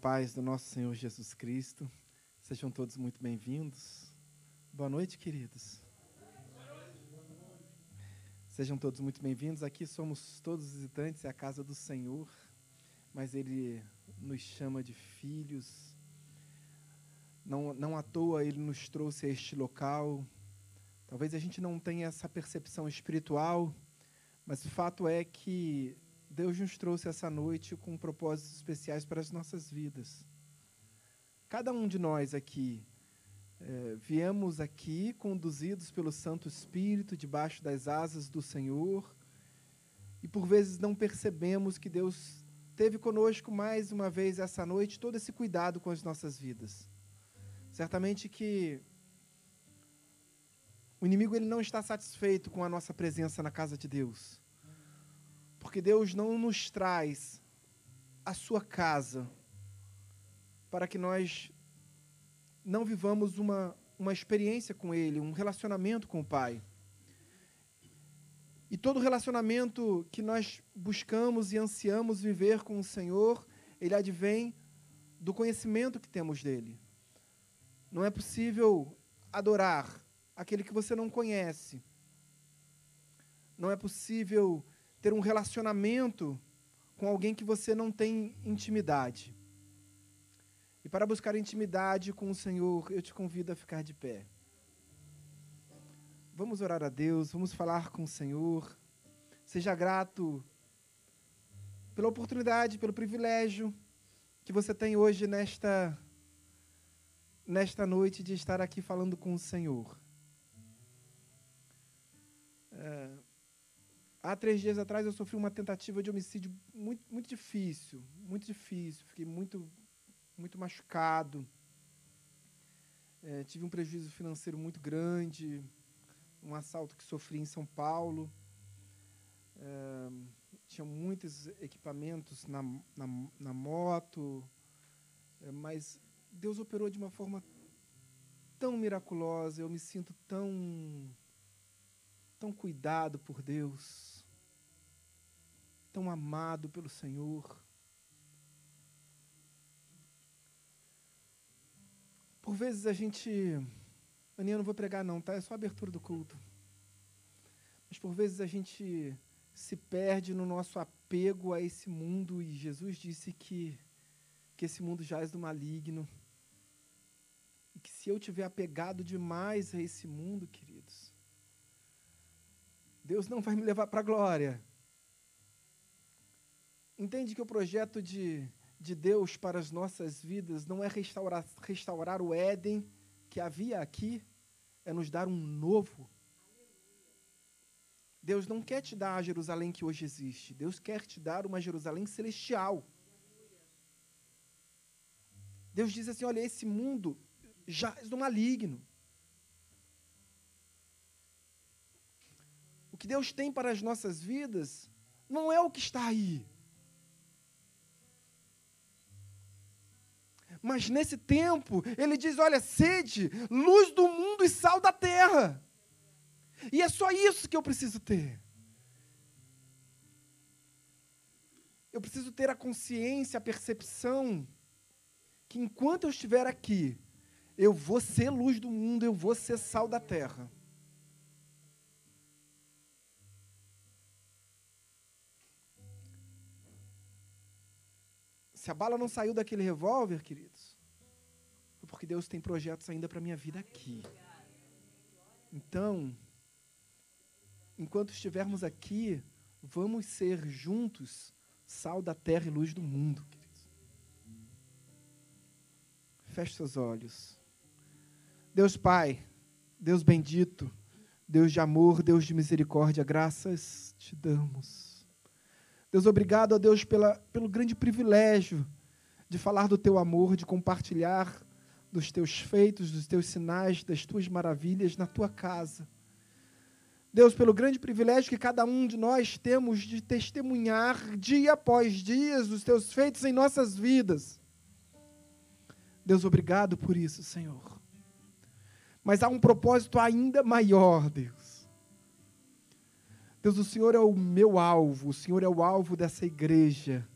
paz do nosso Senhor Jesus Cristo. Sejam todos muito bem-vindos. Boa noite, queridos. Sejam todos muito bem-vindos. Aqui somos todos visitantes, é a casa do Senhor, mas Ele nos chama de filhos. Não, não à toa Ele nos trouxe a este local. Talvez a gente não tenha essa percepção espiritual, mas o fato é que Deus nos trouxe essa noite com propósitos especiais para as nossas vidas. Cada um de nós aqui é, viemos aqui conduzidos pelo Santo Espírito, debaixo das asas do Senhor, e por vezes não percebemos que Deus teve conosco mais uma vez essa noite todo esse cuidado com as nossas vidas. Certamente que o inimigo ele não está satisfeito com a nossa presença na casa de Deus. Porque Deus não nos traz a sua casa para que nós não vivamos uma, uma experiência com Ele, um relacionamento com o Pai. E todo relacionamento que nós buscamos e ansiamos viver com o Senhor, ele advém do conhecimento que temos dele. Não é possível adorar aquele que você não conhece. Não é possível ter um relacionamento com alguém que você não tem intimidade. E para buscar intimidade com o Senhor, eu te convido a ficar de pé. Vamos orar a Deus, vamos falar com o Senhor. Seja grato pela oportunidade, pelo privilégio que você tem hoje nesta nesta noite de estar aqui falando com o Senhor. É, Há três dias atrás eu sofri uma tentativa de homicídio muito, muito difícil, muito difícil. Fiquei muito, muito machucado. É, tive um prejuízo financeiro muito grande, um assalto que sofri em São Paulo. É, tinha muitos equipamentos na, na, na moto, é, mas Deus operou de uma forma tão miraculosa. Eu me sinto tão tão cuidado por Deus, tão amado pelo Senhor. Por vezes a gente. Aninha, eu não vou pregar, não, tá? É só a abertura do culto. Mas por vezes a gente se perde no nosso apego a esse mundo e Jesus disse que, que esse mundo jaz do maligno. E que se eu tiver apegado demais a esse mundo, queridos, Deus não vai me levar para a glória. Entende que o projeto de, de Deus para as nossas vidas não é restaurar, restaurar o Éden que havia aqui, é nos dar um novo. Deus não quer te dar a Jerusalém que hoje existe. Deus quer te dar uma Jerusalém celestial. Deus diz assim: olha, esse mundo já é do maligno. Que Deus tem para as nossas vidas não é o que está aí. Mas nesse tempo, ele diz: olha, sede, luz do mundo e sal da terra. E é só isso que eu preciso ter. Eu preciso ter a consciência, a percepção, que enquanto eu estiver aqui, eu vou ser luz do mundo, eu vou ser sal da terra. Se a bala não saiu daquele revólver, queridos, foi porque Deus tem projetos ainda para minha vida aqui. Então, enquanto estivermos aqui, vamos ser juntos sal da terra e luz do mundo, queridos. Feche seus olhos. Deus Pai, Deus bendito, Deus de amor, Deus de misericórdia, graças te damos Deus, obrigado a Deus pela, pelo grande privilégio de falar do teu amor, de compartilhar dos teus feitos, dos teus sinais, das tuas maravilhas na tua casa. Deus, pelo grande privilégio que cada um de nós temos de testemunhar dia após dia os teus feitos em nossas vidas. Deus, obrigado por isso, Senhor. Mas há um propósito ainda maior, Deus. Deus, o Senhor é o meu alvo, o Senhor é o alvo dessa igreja.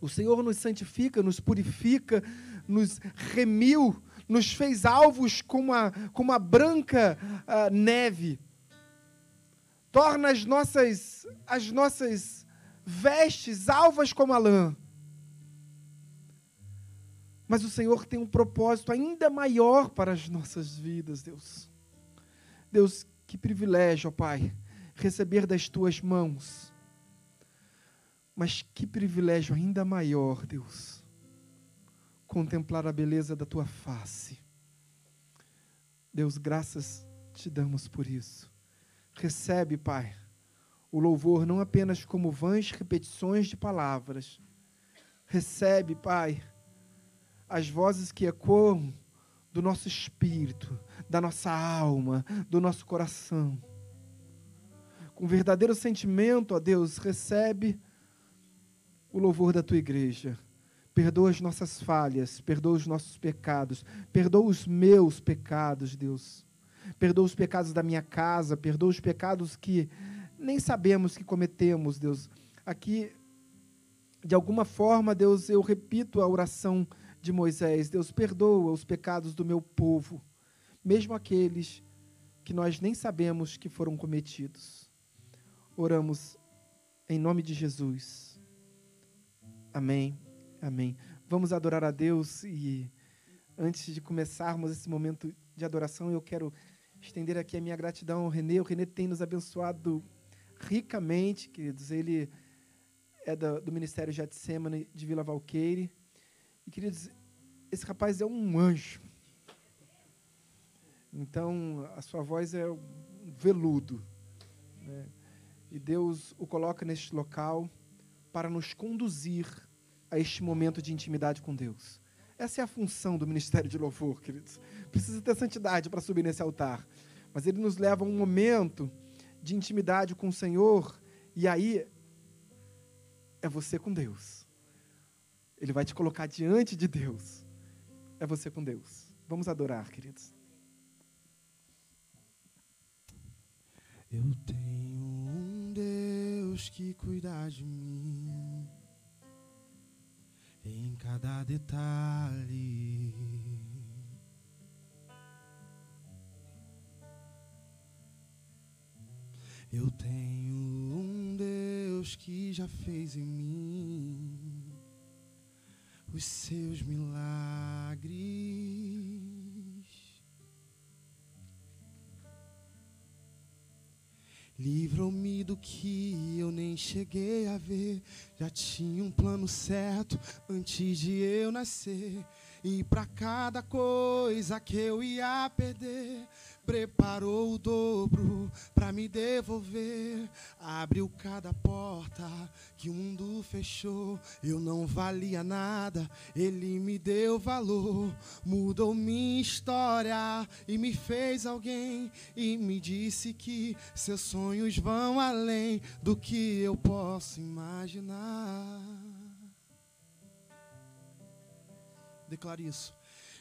O Senhor nos santifica, nos purifica, nos remiu, nos fez alvos com uma, com uma branca uh, neve. Torna as nossas, as nossas vestes alvas como a lã. Mas o Senhor tem um propósito ainda maior para as nossas vidas, Deus. Deus, que privilégio, ó Pai, receber das tuas mãos. Mas que privilégio ainda maior, Deus, contemplar a beleza da tua face. Deus, graças te damos por isso. Recebe, Pai, o louvor não apenas como vãs repetições de palavras. Recebe, Pai, as vozes que ecoam do nosso espírito, da nossa alma, do nosso coração. Com verdadeiro sentimento, ó Deus, recebe o louvor da tua igreja. Perdoa as nossas falhas, perdoa os nossos pecados, perdoa os meus pecados, Deus. Perdoa os pecados da minha casa, perdoa os pecados que nem sabemos que cometemos, Deus. Aqui, de alguma forma, Deus, eu repito a oração de Moisés: Deus, perdoa os pecados do meu povo, mesmo aqueles que nós nem sabemos que foram cometidos. Oramos em nome de Jesus. Amém. Amém. Vamos adorar a Deus e antes de começarmos esse momento de adoração, eu quero estender aqui a minha gratidão ao Renê. O Renê tem nos abençoado ricamente, queridos. Ele é do, do Ministério Getsemane de Vila Valqueire. E, queridos, esse rapaz é um anjo. Então, a sua voz é um veludo. Né? E Deus o coloca neste local para nos conduzir a este momento de intimidade com Deus. Essa é a função do ministério de louvor, queridos. Precisa ter santidade para subir nesse altar. Mas ele nos leva a um momento de intimidade com o Senhor, e aí é você com Deus. Ele vai te colocar diante de Deus. É você com Deus. Vamos adorar, queridos. Eu tenho um Deus que cuida de mim em cada detalhe. Eu tenho um Deus que já fez em mim os seus milagres. Livrou-me do que eu nem cheguei a ver. Já tinha um plano certo antes de eu nascer. E para cada coisa que eu ia perder, preparou o dobro para me devolver. Abriu cada porta que o mundo fechou. Eu não valia nada, ele me deu valor. Mudou minha história e me fez alguém. E me disse que seus sonhos vão além do que eu posso imaginar. Declare isso.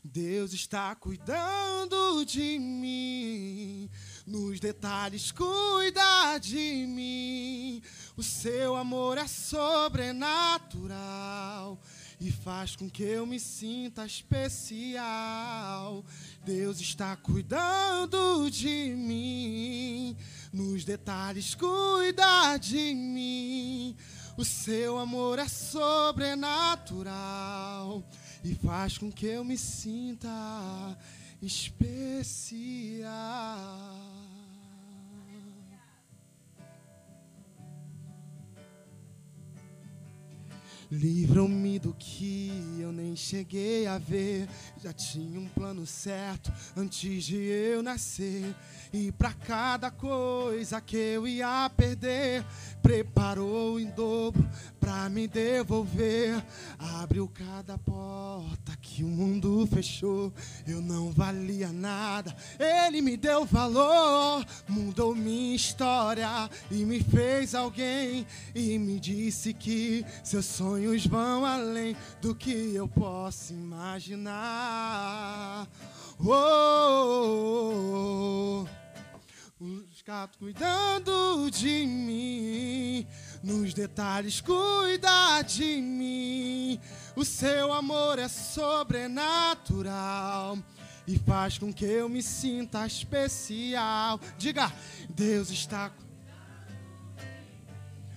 Deus está cuidando de mim, nos detalhes cuida de mim. O seu amor é sobrenatural e faz com que eu me sinta especial. Deus está cuidando de mim, nos detalhes cuida de mim. O seu amor é sobrenatural e faz com que eu me sinta especial. Livram-me do que eu nem cheguei a ver. Já tinha um plano certo antes de eu nascer. E para cada coisa que eu ia perder, preparou em dobro para me devolver. Abriu cada porta que o mundo fechou. Eu não valia nada, ele me deu valor. Mudou minha história e me fez alguém. E me disse que seus sonhos vão além do que eu posso imaginar. oh. oh, oh. oh. Os ficar cuidando de mim. Nos detalhes, cuida de mim. O seu amor é sobrenatural e faz com que eu me sinta especial. Diga, Deus está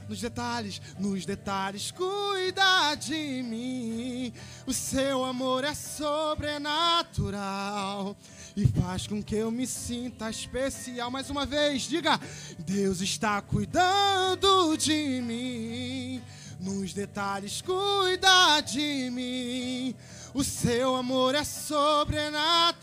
nos detalhes, nos detalhes, cuida de mim. O seu amor é sobrenatural e faz com que eu me sinta especial. Mais uma vez, diga: Deus está cuidando de mim. Nos detalhes, cuida de mim. O seu amor é sobrenatural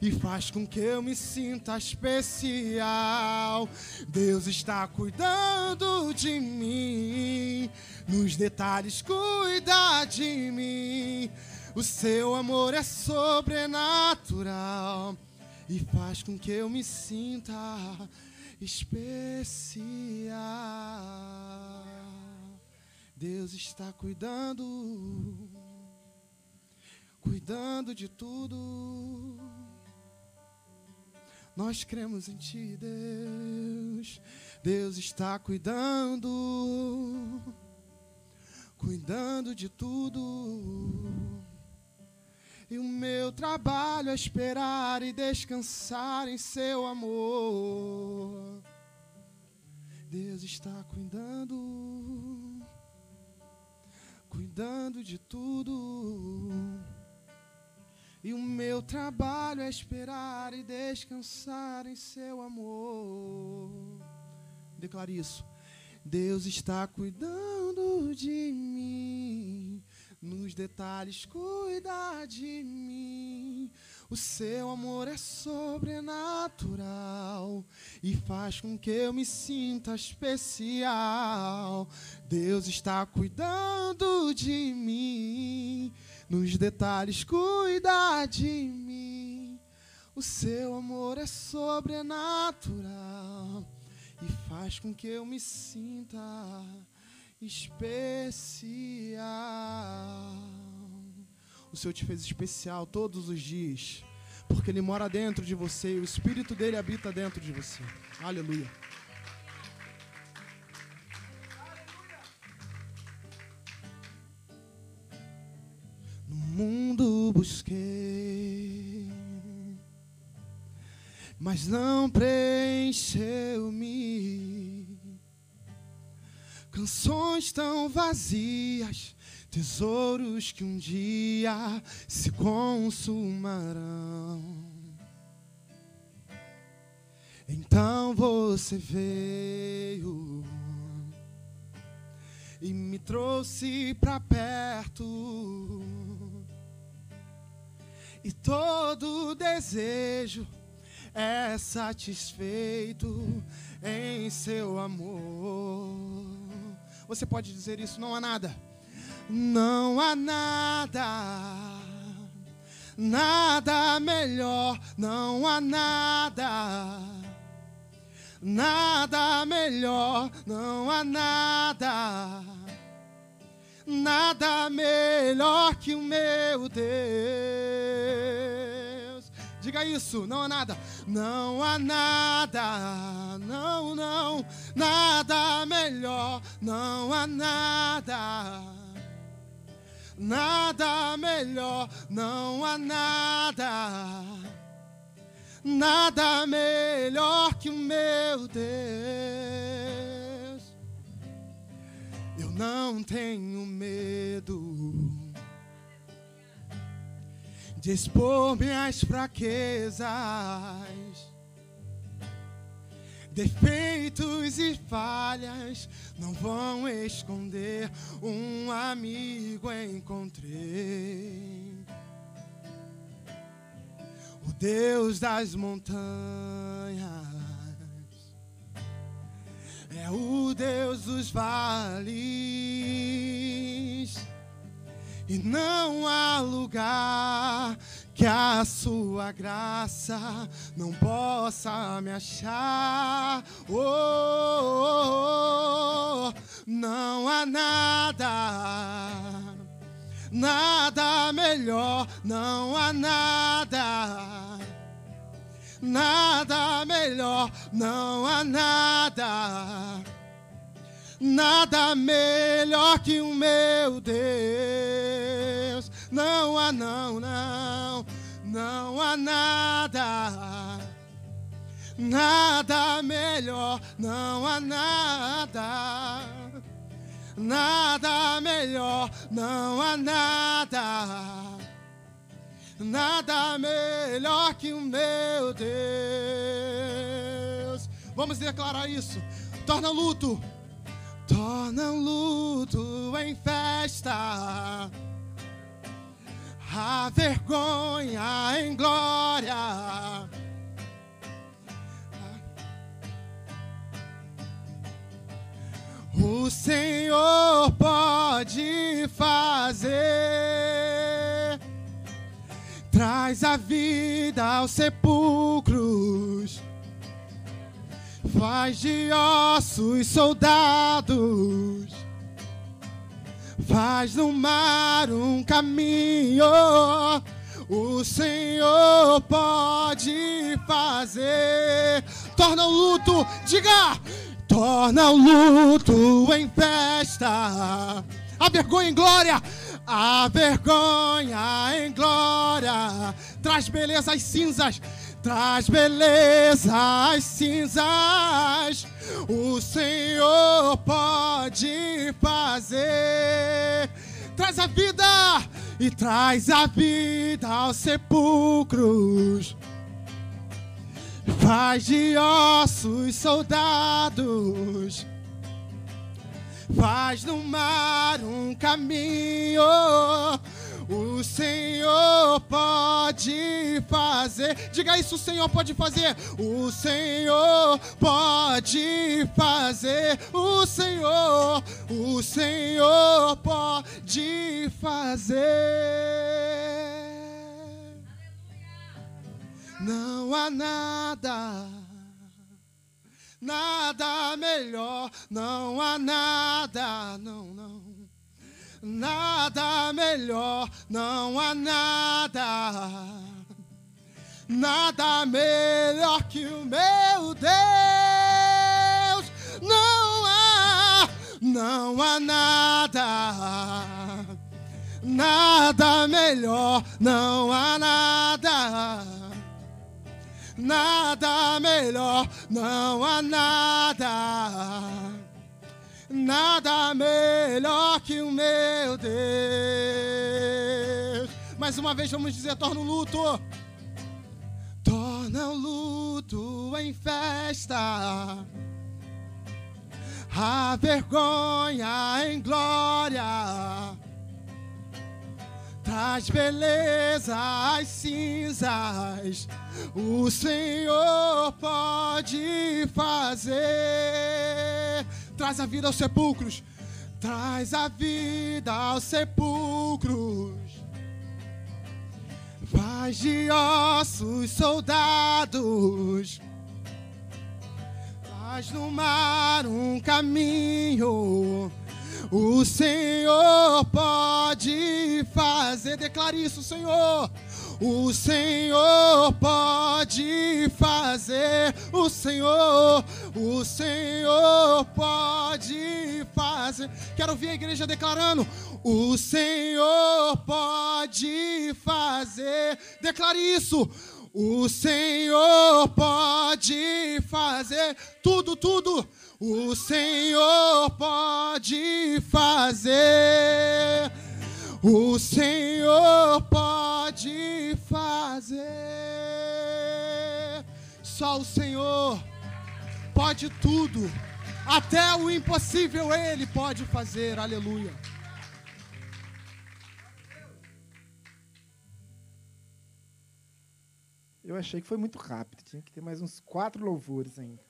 e faz com que eu me sinta especial. Deus está cuidando de mim, nos detalhes cuida de mim. O seu amor é sobrenatural e faz com que eu me sinta especial. Deus está cuidando, cuidando de tudo. Nós cremos em Ti, Deus. Deus está cuidando, cuidando de tudo. E o meu trabalho é esperar e descansar em Seu amor. Deus está cuidando, cuidando de tudo. E o meu trabalho é esperar e descansar em seu amor. Declare isso. Deus está cuidando de mim. Nos detalhes, cuida de mim. O seu amor é sobrenatural e faz com que eu me sinta especial. Deus está cuidando de mim nos detalhes cuida de mim. O seu amor é sobrenatural e faz com que eu me sinta especial. O Senhor te fez especial todos os dias, porque Ele mora dentro de você e o Espírito dele habita dentro de você. Aleluia. mundo busquei, mas não preencheu-me. Canções tão vazias, tesouros que um dia se consumarão. Então você veio e me trouxe para perto e todo desejo é satisfeito em seu amor. Você pode dizer isso, não há nada. Não há nada. Nada melhor, não há nada. Nada melhor, não há nada nada melhor que o meu Deus. Diga isso, não há nada, não há nada, não, não, nada melhor, não há nada. Nada melhor, não há nada. Nada melhor que o meu Deus não tenho medo expor minhas fraquezas, defeitos e falhas não vão esconder. Um amigo encontrei, o Deus das montanhas é o Deus dos vales, e não há lugar que a sua graça não possa me achar. Oh, oh, oh, não há nada, nada melhor, não há nada nada melhor, não há nada. Nada melhor que o meu Deus. Não há, não, não, não há nada. Nada melhor, não há nada. Nada melhor, não há nada. Nada melhor que o meu Deus. Vamos declarar isso. Torna luto torna luto em festa, a vergonha em glória. O Senhor pode fazer, traz a vida aos sepulcros. Faz de ossos soldados, faz no mar um caminho. O Senhor pode fazer, torna o luto, diga, torna o luto em festa, a vergonha em glória. A vergonha em glória traz beleza às cinzas, traz beleza às cinzas. O Senhor pode fazer. Traz a vida e traz a vida aos sepulcros. Faz de ossos soldados. Faz no mar um caminho o Senhor pode fazer. Diga isso, o Senhor pode fazer. O Senhor pode fazer. O Senhor, o Senhor pode fazer. Não há nada, nada melhor. Não há nada, não, não nada melhor, não há nada, nada melhor que o meu Deus. Não há, não há nada, nada melhor, não há nada. Nada melhor, não há nada nada melhor que o meu Deus. Mais uma vez vamos dizer: torna o luto, torna o luto em festa, a vergonha em glória. Traz beleza às cinzas, o Senhor pode fazer Traz a vida aos sepulcros. Traz a vida aos sepulcros. Faz de ossos soldados. Faz no mar um caminho. O Senhor pode fazer. Declare isso, Senhor. O Senhor pode fazer, o Senhor, o Senhor pode fazer. Quero ouvir a igreja declarando: O Senhor pode fazer. Declare isso. O Senhor pode fazer tudo, tudo. O Senhor pode fazer o Senhor pode fazer. Só o Senhor pode tudo. Até o impossível Ele pode fazer. Aleluia. Eu achei que foi muito rápido. Tinha que ter mais uns quatro louvores ainda.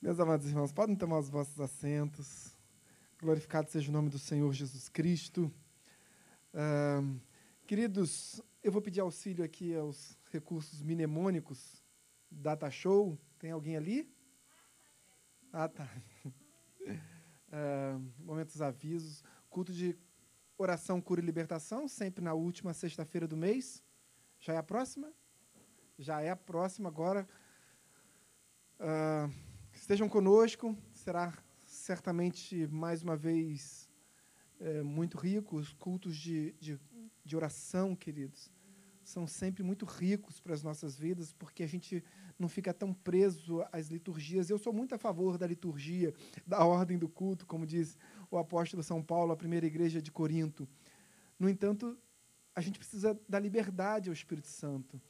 Meus amados irmãos, podem tomar os vossos assentos. Glorificado seja o nome do Senhor Jesus Cristo. Queridos, eu vou pedir auxílio aqui aos recursos mnemônicos Data Show. Tem alguém ali? Ah, tá. Momentos avisos. Culto de oração, cura e libertação, sempre na última sexta-feira do mês. Já é a próxima? já é a próxima agora. Estejam conosco, será certamente mais uma vez é, muito rico. Os cultos de, de, de oração, queridos, são sempre muito ricos para as nossas vidas, porque a gente não fica tão preso às liturgias. Eu sou muito a favor da liturgia, da ordem do culto, como diz o apóstolo São Paulo, a primeira igreja de Corinto. No entanto, a gente precisa da liberdade ao Espírito Santo.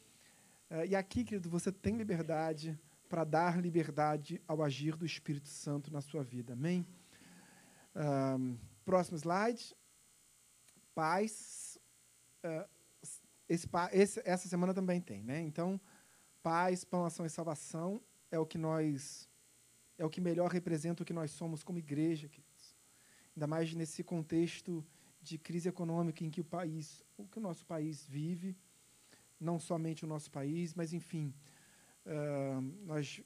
É, e aqui, querido, você tem liberdade para dar liberdade ao agir do Espírito Santo na sua vida. Amém? Um, próximo slide. Paz. Uh, esse, esse, essa semana também tem, né? Então, paz, pão, ação e salvação é o que nós é o que melhor representa o que nós somos como igreja, queridos. Ainda mais nesse contexto de crise econômica em que o país, o que o nosso país vive, não somente o nosso país, mas enfim, nós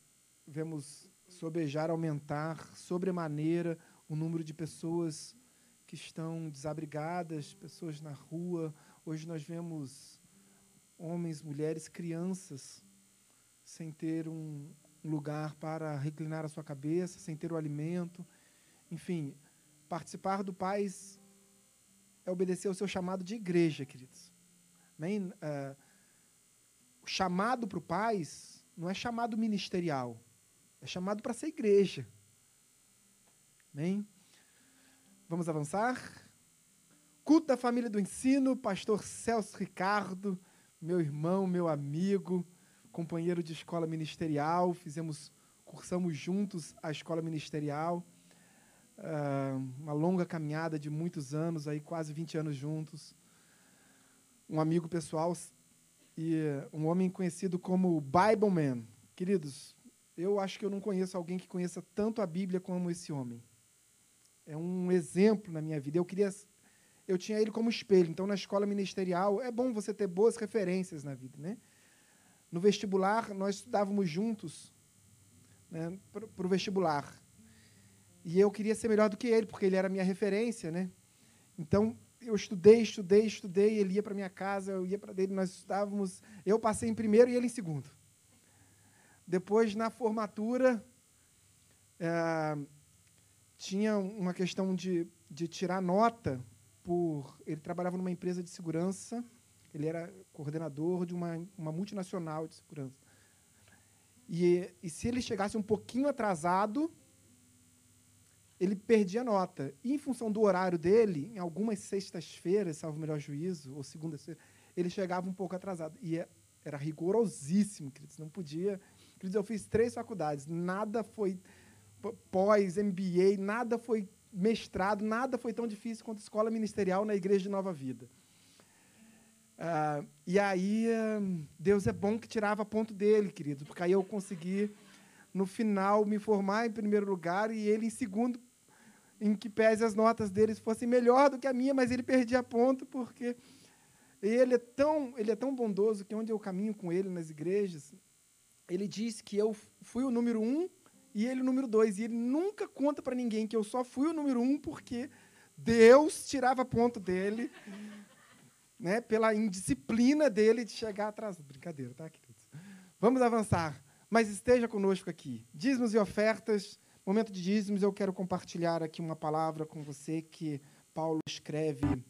vemos sobejar, aumentar sobremaneira o número de pessoas que estão desabrigadas, pessoas na rua. Hoje nós vemos homens, mulheres, crianças sem ter um lugar para reclinar a sua cabeça, sem ter o alimento. Enfim, participar do Paz é obedecer ao seu chamado de igreja, queridos. Amém? Uh, o chamado para o paz não é chamado ministerial, é chamado para ser igreja. Amém? Vamos avançar? Culto da família do ensino, pastor Celso Ricardo, meu irmão, meu amigo, companheiro de escola ministerial, fizemos, cursamos juntos a escola ministerial, uh, uma longa caminhada de muitos anos, aí quase 20 anos juntos. Um amigo pessoal, e um homem conhecido como Bible Man. Queridos, eu acho que eu não conheço alguém que conheça tanto a Bíblia como esse homem. É um exemplo na minha vida. Eu queria eu tinha ele como espelho. Então, na escola ministerial, é bom você ter boas referências na vida, né? No vestibular, nós estudávamos juntos né, para o vestibular. E eu queria ser melhor do que ele, porque ele era a minha referência, né? Então, eu estudei, estudei, estudei, ele ia para minha casa, eu ia para dele, nós estudávamos. Eu passei em primeiro e ele em segundo. Depois, na formatura, é, tinha uma questão de, de tirar nota por. Ele trabalhava numa empresa de segurança, ele era coordenador de uma, uma multinacional de segurança. E, e se ele chegasse um pouquinho atrasado, ele perdia nota. E, em função do horário dele, em algumas sextas-feiras, salvo o melhor juízo, ou segundas-feiras, ele chegava um pouco atrasado. E é, era rigorosíssimo, queridos. Não podia. Queridos, eu fiz três faculdades. Nada foi pós, MBA, nada foi mestrado, nada foi tão difícil quanto escola ministerial na Igreja de Nova Vida. Uh, e aí, uh, Deus é bom que tirava ponto dele, querido, porque aí eu consegui, no final, me formar em primeiro lugar e ele em segundo em que pese as notas deles fossem melhor do que a minha, mas ele perdia ponto porque ele é tão, ele é tão bondoso que onde eu caminho com ele nas igrejas, ele diz que eu fui o número um e ele o número dois. E ele nunca conta para ninguém que eu só fui o número um porque Deus tirava ponto dele, né, pela indisciplina dele de chegar atrás. Brincadeira, tá, queridos? Vamos avançar. Mas esteja conosco aqui. Dízimos e ofertas Momento de dízimos, eu quero compartilhar aqui uma palavra com você que Paulo escreve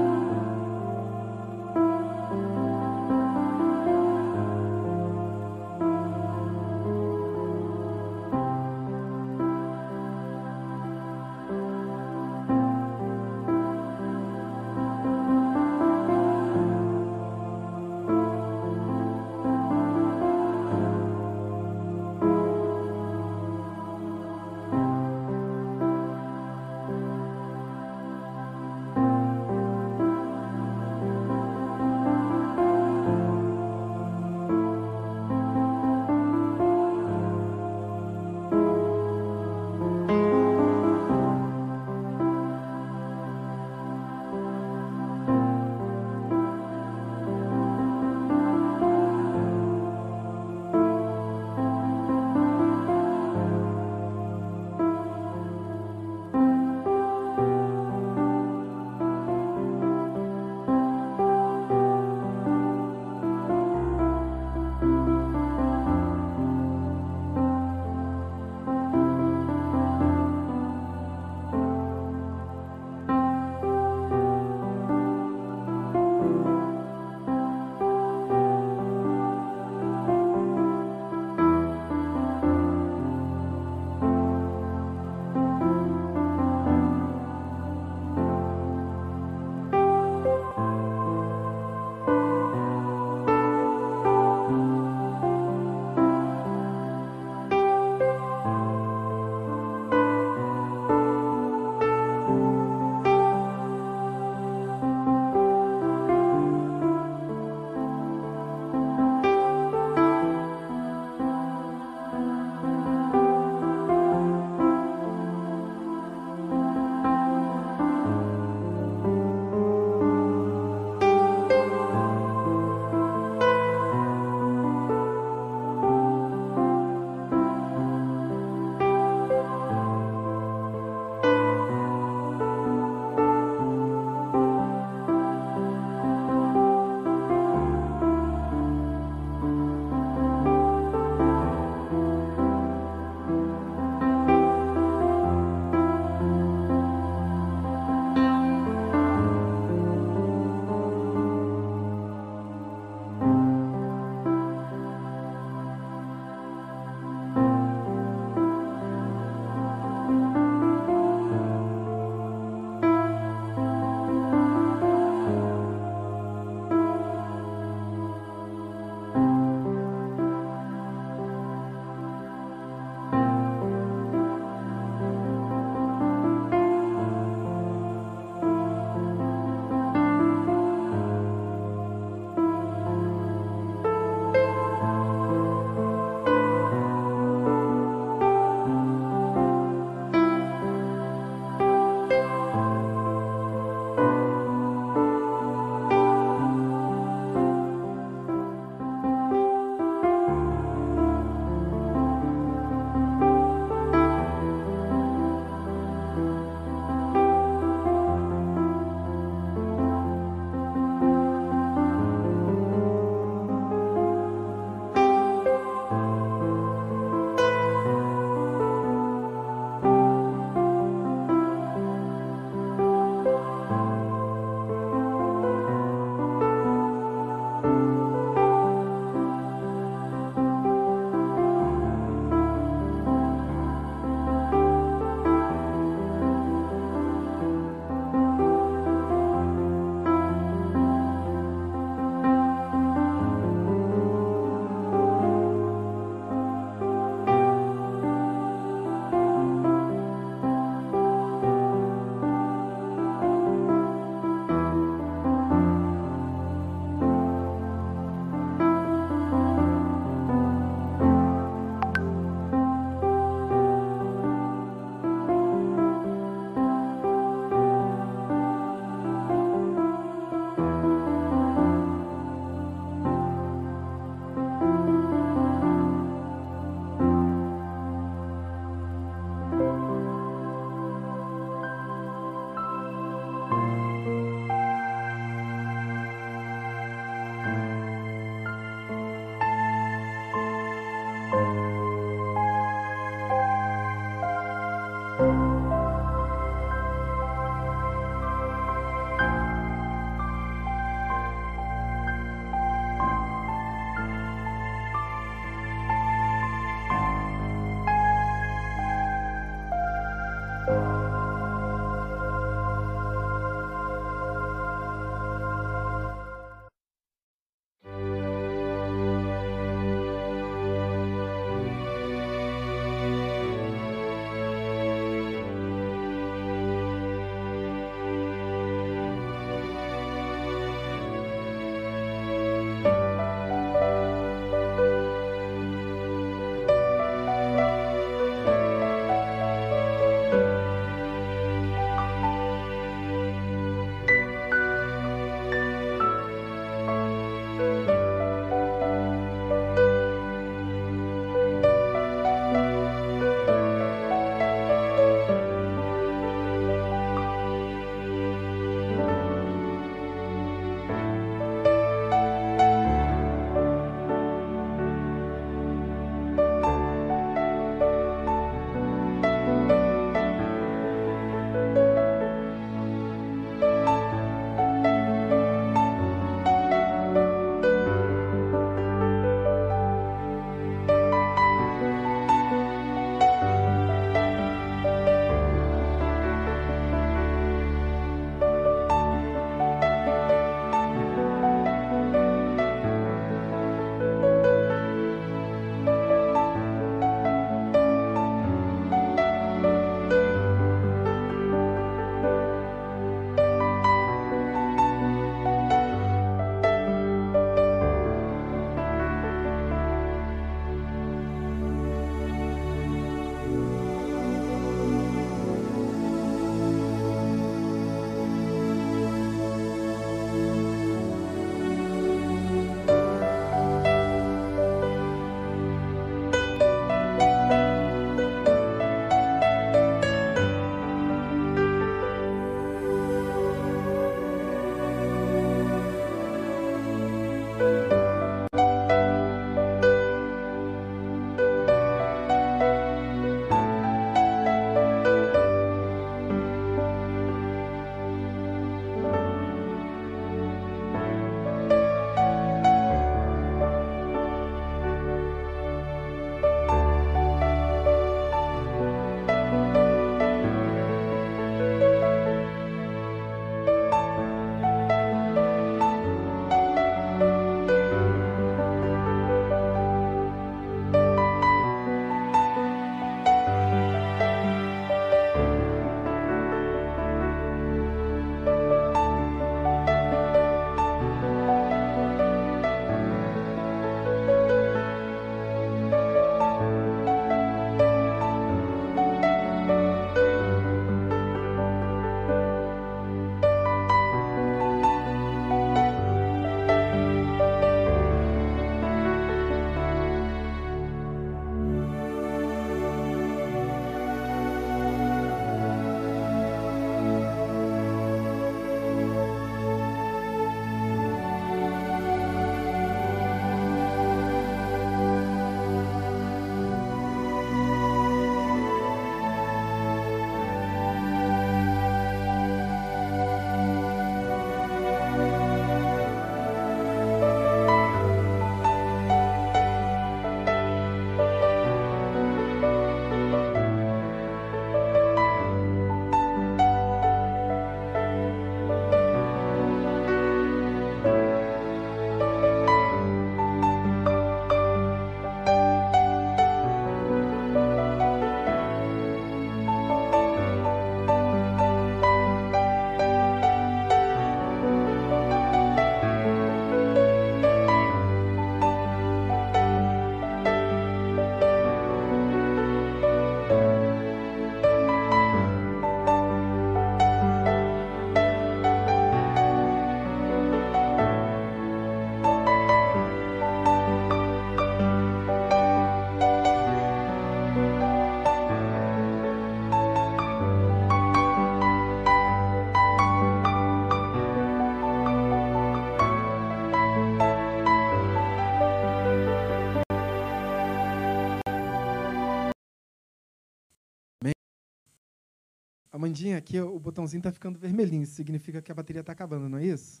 Amandinha, aqui o botãozinho está ficando vermelhinho. Isso significa que a bateria está acabando, não é isso?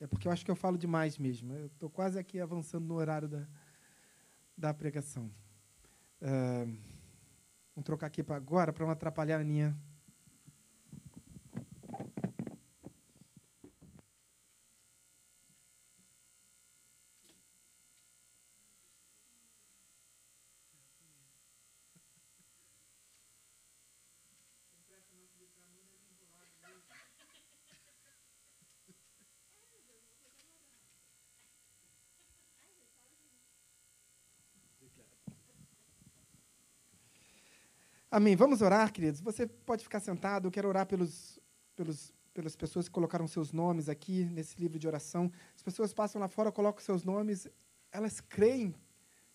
É porque eu acho que eu falo demais mesmo. Eu estou quase aqui avançando no horário da, da pregação. Uh, vamos trocar aqui para agora, para não atrapalhar a Aninha. Amém. Vamos orar, queridos. Você pode ficar sentado. Eu quero orar pelos, pelos, pelas pessoas que colocaram seus nomes aqui nesse livro de oração. As pessoas passam lá fora, colocam seus nomes. Elas creem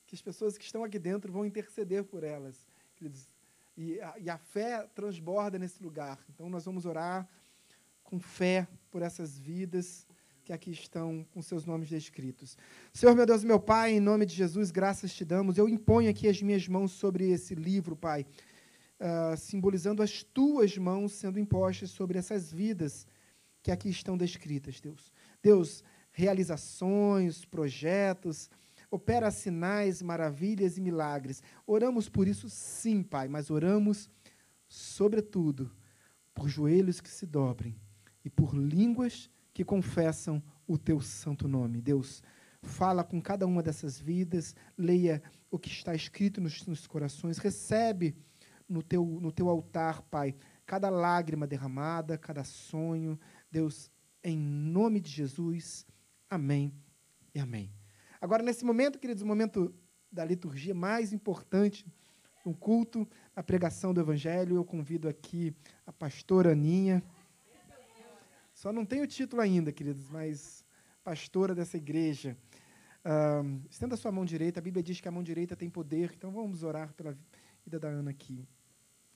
que as pessoas que estão aqui dentro vão interceder por elas, queridos. E a, e a fé transborda nesse lugar. Então, nós vamos orar com fé por essas vidas que aqui estão com seus nomes descritos. Senhor, meu Deus, meu Pai, em nome de Jesus, graças te damos. Eu imponho aqui as minhas mãos sobre esse livro, Pai uh, simbolizando as tuas mãos sendo impostas sobre essas vidas que aqui estão descritas, Deus. Deus, realizações, projetos, opera sinais, maravilhas e milagres. Oramos por isso, sim, Pai, mas oramos, sobretudo, por joelhos que se dobrem e por línguas que confessam o teu santo nome. Deus, fala com cada uma dessas vidas, leia o que está escrito nos, nos corações, recebe no teu, no teu altar, Pai, cada lágrima derramada, cada sonho. Deus, em nome de Jesus, amém e amém. Agora, nesse momento, queridos, o momento da liturgia mais importante, um culto, a pregação do Evangelho, eu convido aqui a pastora Aninha. Só não tem o título ainda, queridos, mas pastora dessa igreja. Uh, estenda a sua mão direita, a Bíblia diz que a mão direita tem poder, então vamos orar pela vida da Ana aqui.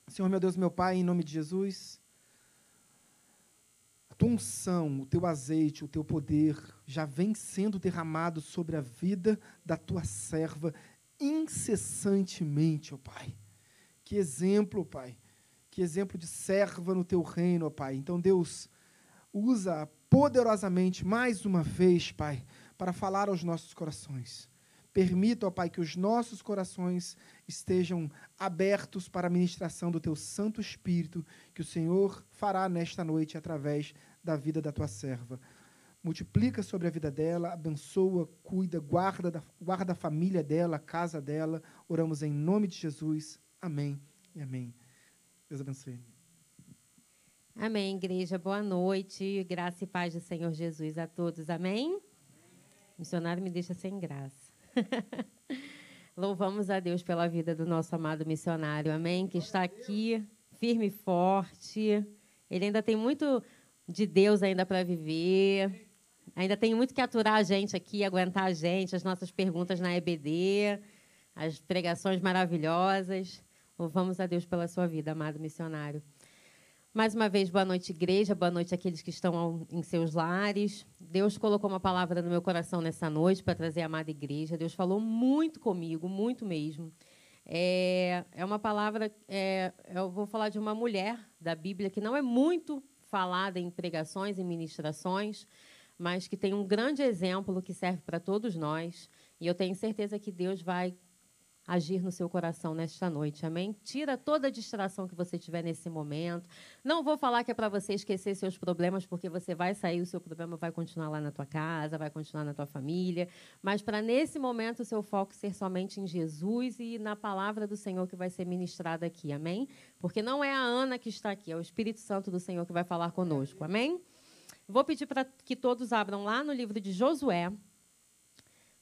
Senhor, meu Deus, meu Pai, em nome de Jesus, a tua unção, o teu azeite, o teu poder já vem sendo derramado sobre a vida da tua serva incessantemente, ó Pai. Que exemplo, Pai. Que exemplo de serva no teu reino, ó Pai. Então, Deus, usa poderosamente mais uma vez, Pai, para falar aos nossos corações. Permita, ó Pai, que os nossos corações estejam abertos para a ministração do Teu Santo Espírito, que o Senhor fará nesta noite através da vida da Tua serva. Multiplica sobre a vida dela, abençoa, cuida, guarda, guarda a família dela, a casa dela. Oramos em nome de Jesus. Amém e amém. Deus abençoe. Amém, igreja. Boa noite. Graça e paz do Senhor Jesus a todos. Amém? O missionário me deixa sem graça. Louvamos a Deus pela vida do nosso amado missionário, amém? Que está aqui, firme e forte. Ele ainda tem muito de Deus ainda para viver. Ainda tem muito que aturar a gente aqui, aguentar a gente, as nossas perguntas na EBD, as pregações maravilhosas. Louvamos a Deus pela sua vida, amado missionário. Mais uma vez, boa noite, igreja, boa noite àqueles que estão em seus lares. Deus colocou uma palavra no meu coração nessa noite para trazer a amada igreja. Deus falou muito comigo, muito mesmo. É, é uma palavra, é, eu vou falar de uma mulher da Bíblia que não é muito falada em pregações e ministrações, mas que tem um grande exemplo que serve para todos nós. E eu tenho certeza que Deus vai agir no seu coração nesta noite, amém? Tira toda a distração que você tiver nesse momento. Não vou falar que é para você esquecer seus problemas, porque você vai sair, o seu problema vai continuar lá na tua casa, vai continuar na tua família, mas para nesse momento o seu foco ser somente em Jesus e na palavra do Senhor que vai ser ministrada aqui, amém? Porque não é a Ana que está aqui, é o Espírito Santo do Senhor que vai falar conosco, amém? Vou pedir para que todos abram lá no livro de Josué,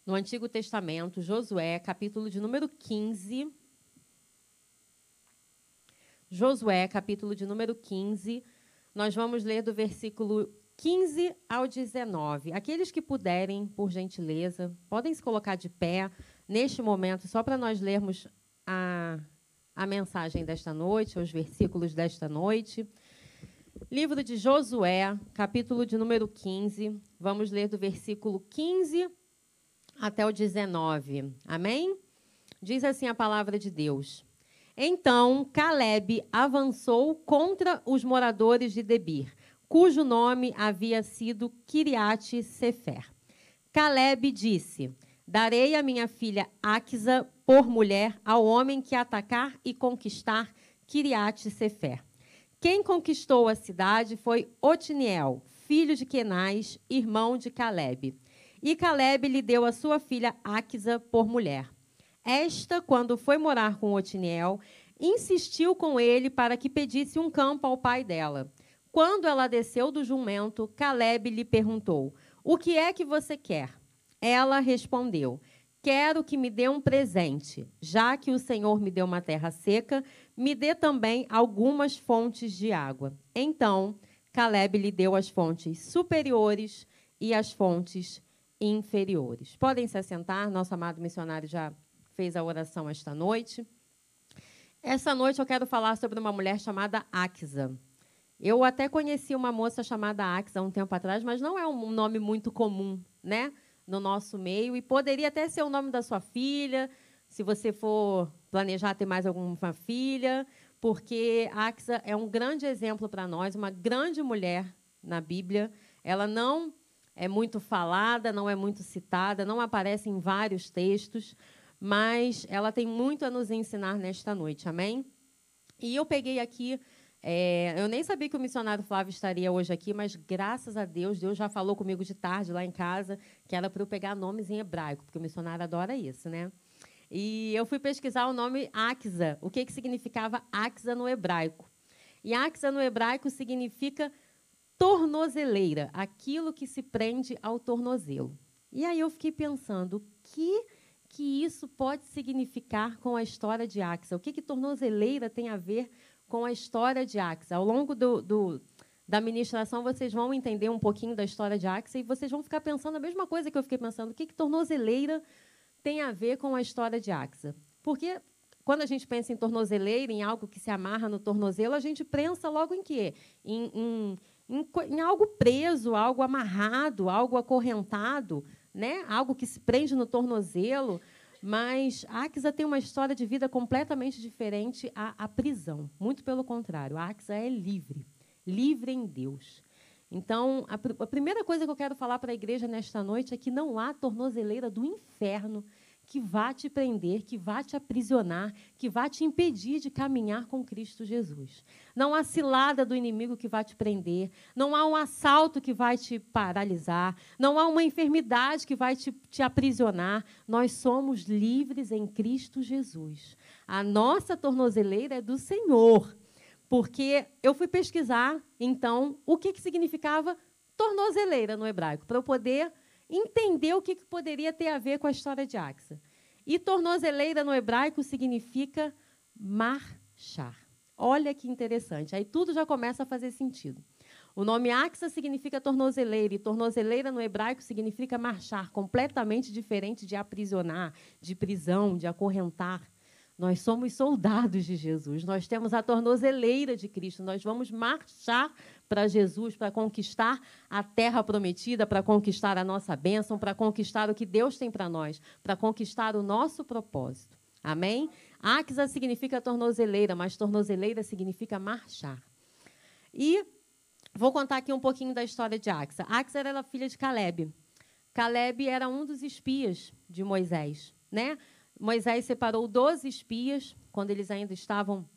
no Antigo Testamento, Josué, capítulo de número 15. Josué, capítulo de número 15. Nós vamos ler do versículo 15 ao 19. Aqueles que puderem, por gentileza, podem se colocar de pé neste momento, só para nós lermos a, a mensagem desta noite, os versículos desta noite. Livro de Josué, capítulo de número 15. Vamos ler do versículo 15 até o 19. Amém? Diz assim a palavra de Deus. Então Caleb avançou contra os moradores de Debir, cujo nome havia sido Kiriate Sefer. Caleb disse: Darei a minha filha Aquisa por mulher ao homem que atacar e conquistar Kiriate Sefer. Quem conquistou a cidade foi Otiniel, filho de Kenaz, irmão de Caleb. E Caleb lhe deu a sua filha Aquisa por mulher. Esta, quando foi morar com Otiniel, insistiu com ele para que pedisse um campo ao pai dela. Quando ela desceu do jumento, Caleb lhe perguntou: O que é que você quer? Ela respondeu: Quero que me dê um presente. Já que o Senhor me deu uma terra seca, me dê também algumas fontes de água. Então, Caleb lhe deu as fontes superiores e as fontes inferiores. Podem se assentar, nosso amado missionário já fez a oração esta noite. Essa noite eu quero falar sobre uma mulher chamada Axa. Eu até conheci uma moça chamada Axa um tempo atrás, mas não é um nome muito comum, né, no nosso meio e poderia até ser o nome da sua filha, se você for planejar ter mais alguma filha, porque Axa é um grande exemplo para nós, uma grande mulher na Bíblia. Ela não é muito falada, não é muito citada, não aparece em vários textos, mas ela tem muito a nos ensinar nesta noite, amém? E eu peguei aqui, é, eu nem sabia que o missionário Flávio estaria hoje aqui, mas graças a Deus, Deus já falou comigo de tarde lá em casa, que era para eu pegar nomes em hebraico, porque o missionário adora isso, né? E eu fui pesquisar o nome Axa, o que, que significava Axa no hebraico. E Axa no hebraico significa tornozeleira, aquilo que se prende ao tornozelo. E aí eu fiquei pensando, o que que isso pode significar com a história de Axa? O que, que tornozeleira tem a ver com a história de Axa? Ao longo do, do, da ministração, vocês vão entender um pouquinho da história de Axa e vocês vão ficar pensando a mesma coisa que eu fiquei pensando. O que, que tornozeleira tem a ver com a história de Axa? Porque quando a gente pensa em tornozeleira, em algo que se amarra no tornozelo, a gente pensa logo em quê? Em, em em, em algo preso, algo amarrado, algo acorrentado, né? algo que se prende no tornozelo. Mas a Axa tem uma história de vida completamente diferente à, à prisão. Muito pelo contrário, a Axa é livre, livre em Deus. Então, a, a primeira coisa que eu quero falar para a igreja nesta noite é que não há tornozeleira do inferno que vá te prender, que vá te aprisionar, que vá te impedir de caminhar com Cristo Jesus. Não há cilada do inimigo que vá te prender, não há um assalto que vai te paralisar, não há uma enfermidade que vai te, te aprisionar. Nós somos livres em Cristo Jesus. A nossa tornozeleira é do Senhor. Porque eu fui pesquisar, então, o que, que significava tornozeleira no hebraico, para eu poder entender o que, que poderia ter a ver com a história de Axa. E tornozeleira no hebraico significa marchar. Olha que interessante. Aí tudo já começa a fazer sentido. O nome Axa significa tornozeleira, e tornozeleira no hebraico significa marchar, completamente diferente de aprisionar, de prisão, de acorrentar. Nós somos soldados de Jesus, nós temos a tornozeleira de Cristo, nós vamos marchar para Jesus, para conquistar a terra prometida, para conquistar a nossa bênção, para conquistar o que Deus tem para nós, para conquistar o nosso propósito. Amém? Axa significa tornozeleira, mas tornozeleira significa marchar. E vou contar aqui um pouquinho da história de Axa. Axa era filha de Caleb. Caleb era um dos espias de Moisés, né? Moisés separou 12 espias, quando eles ainda estavam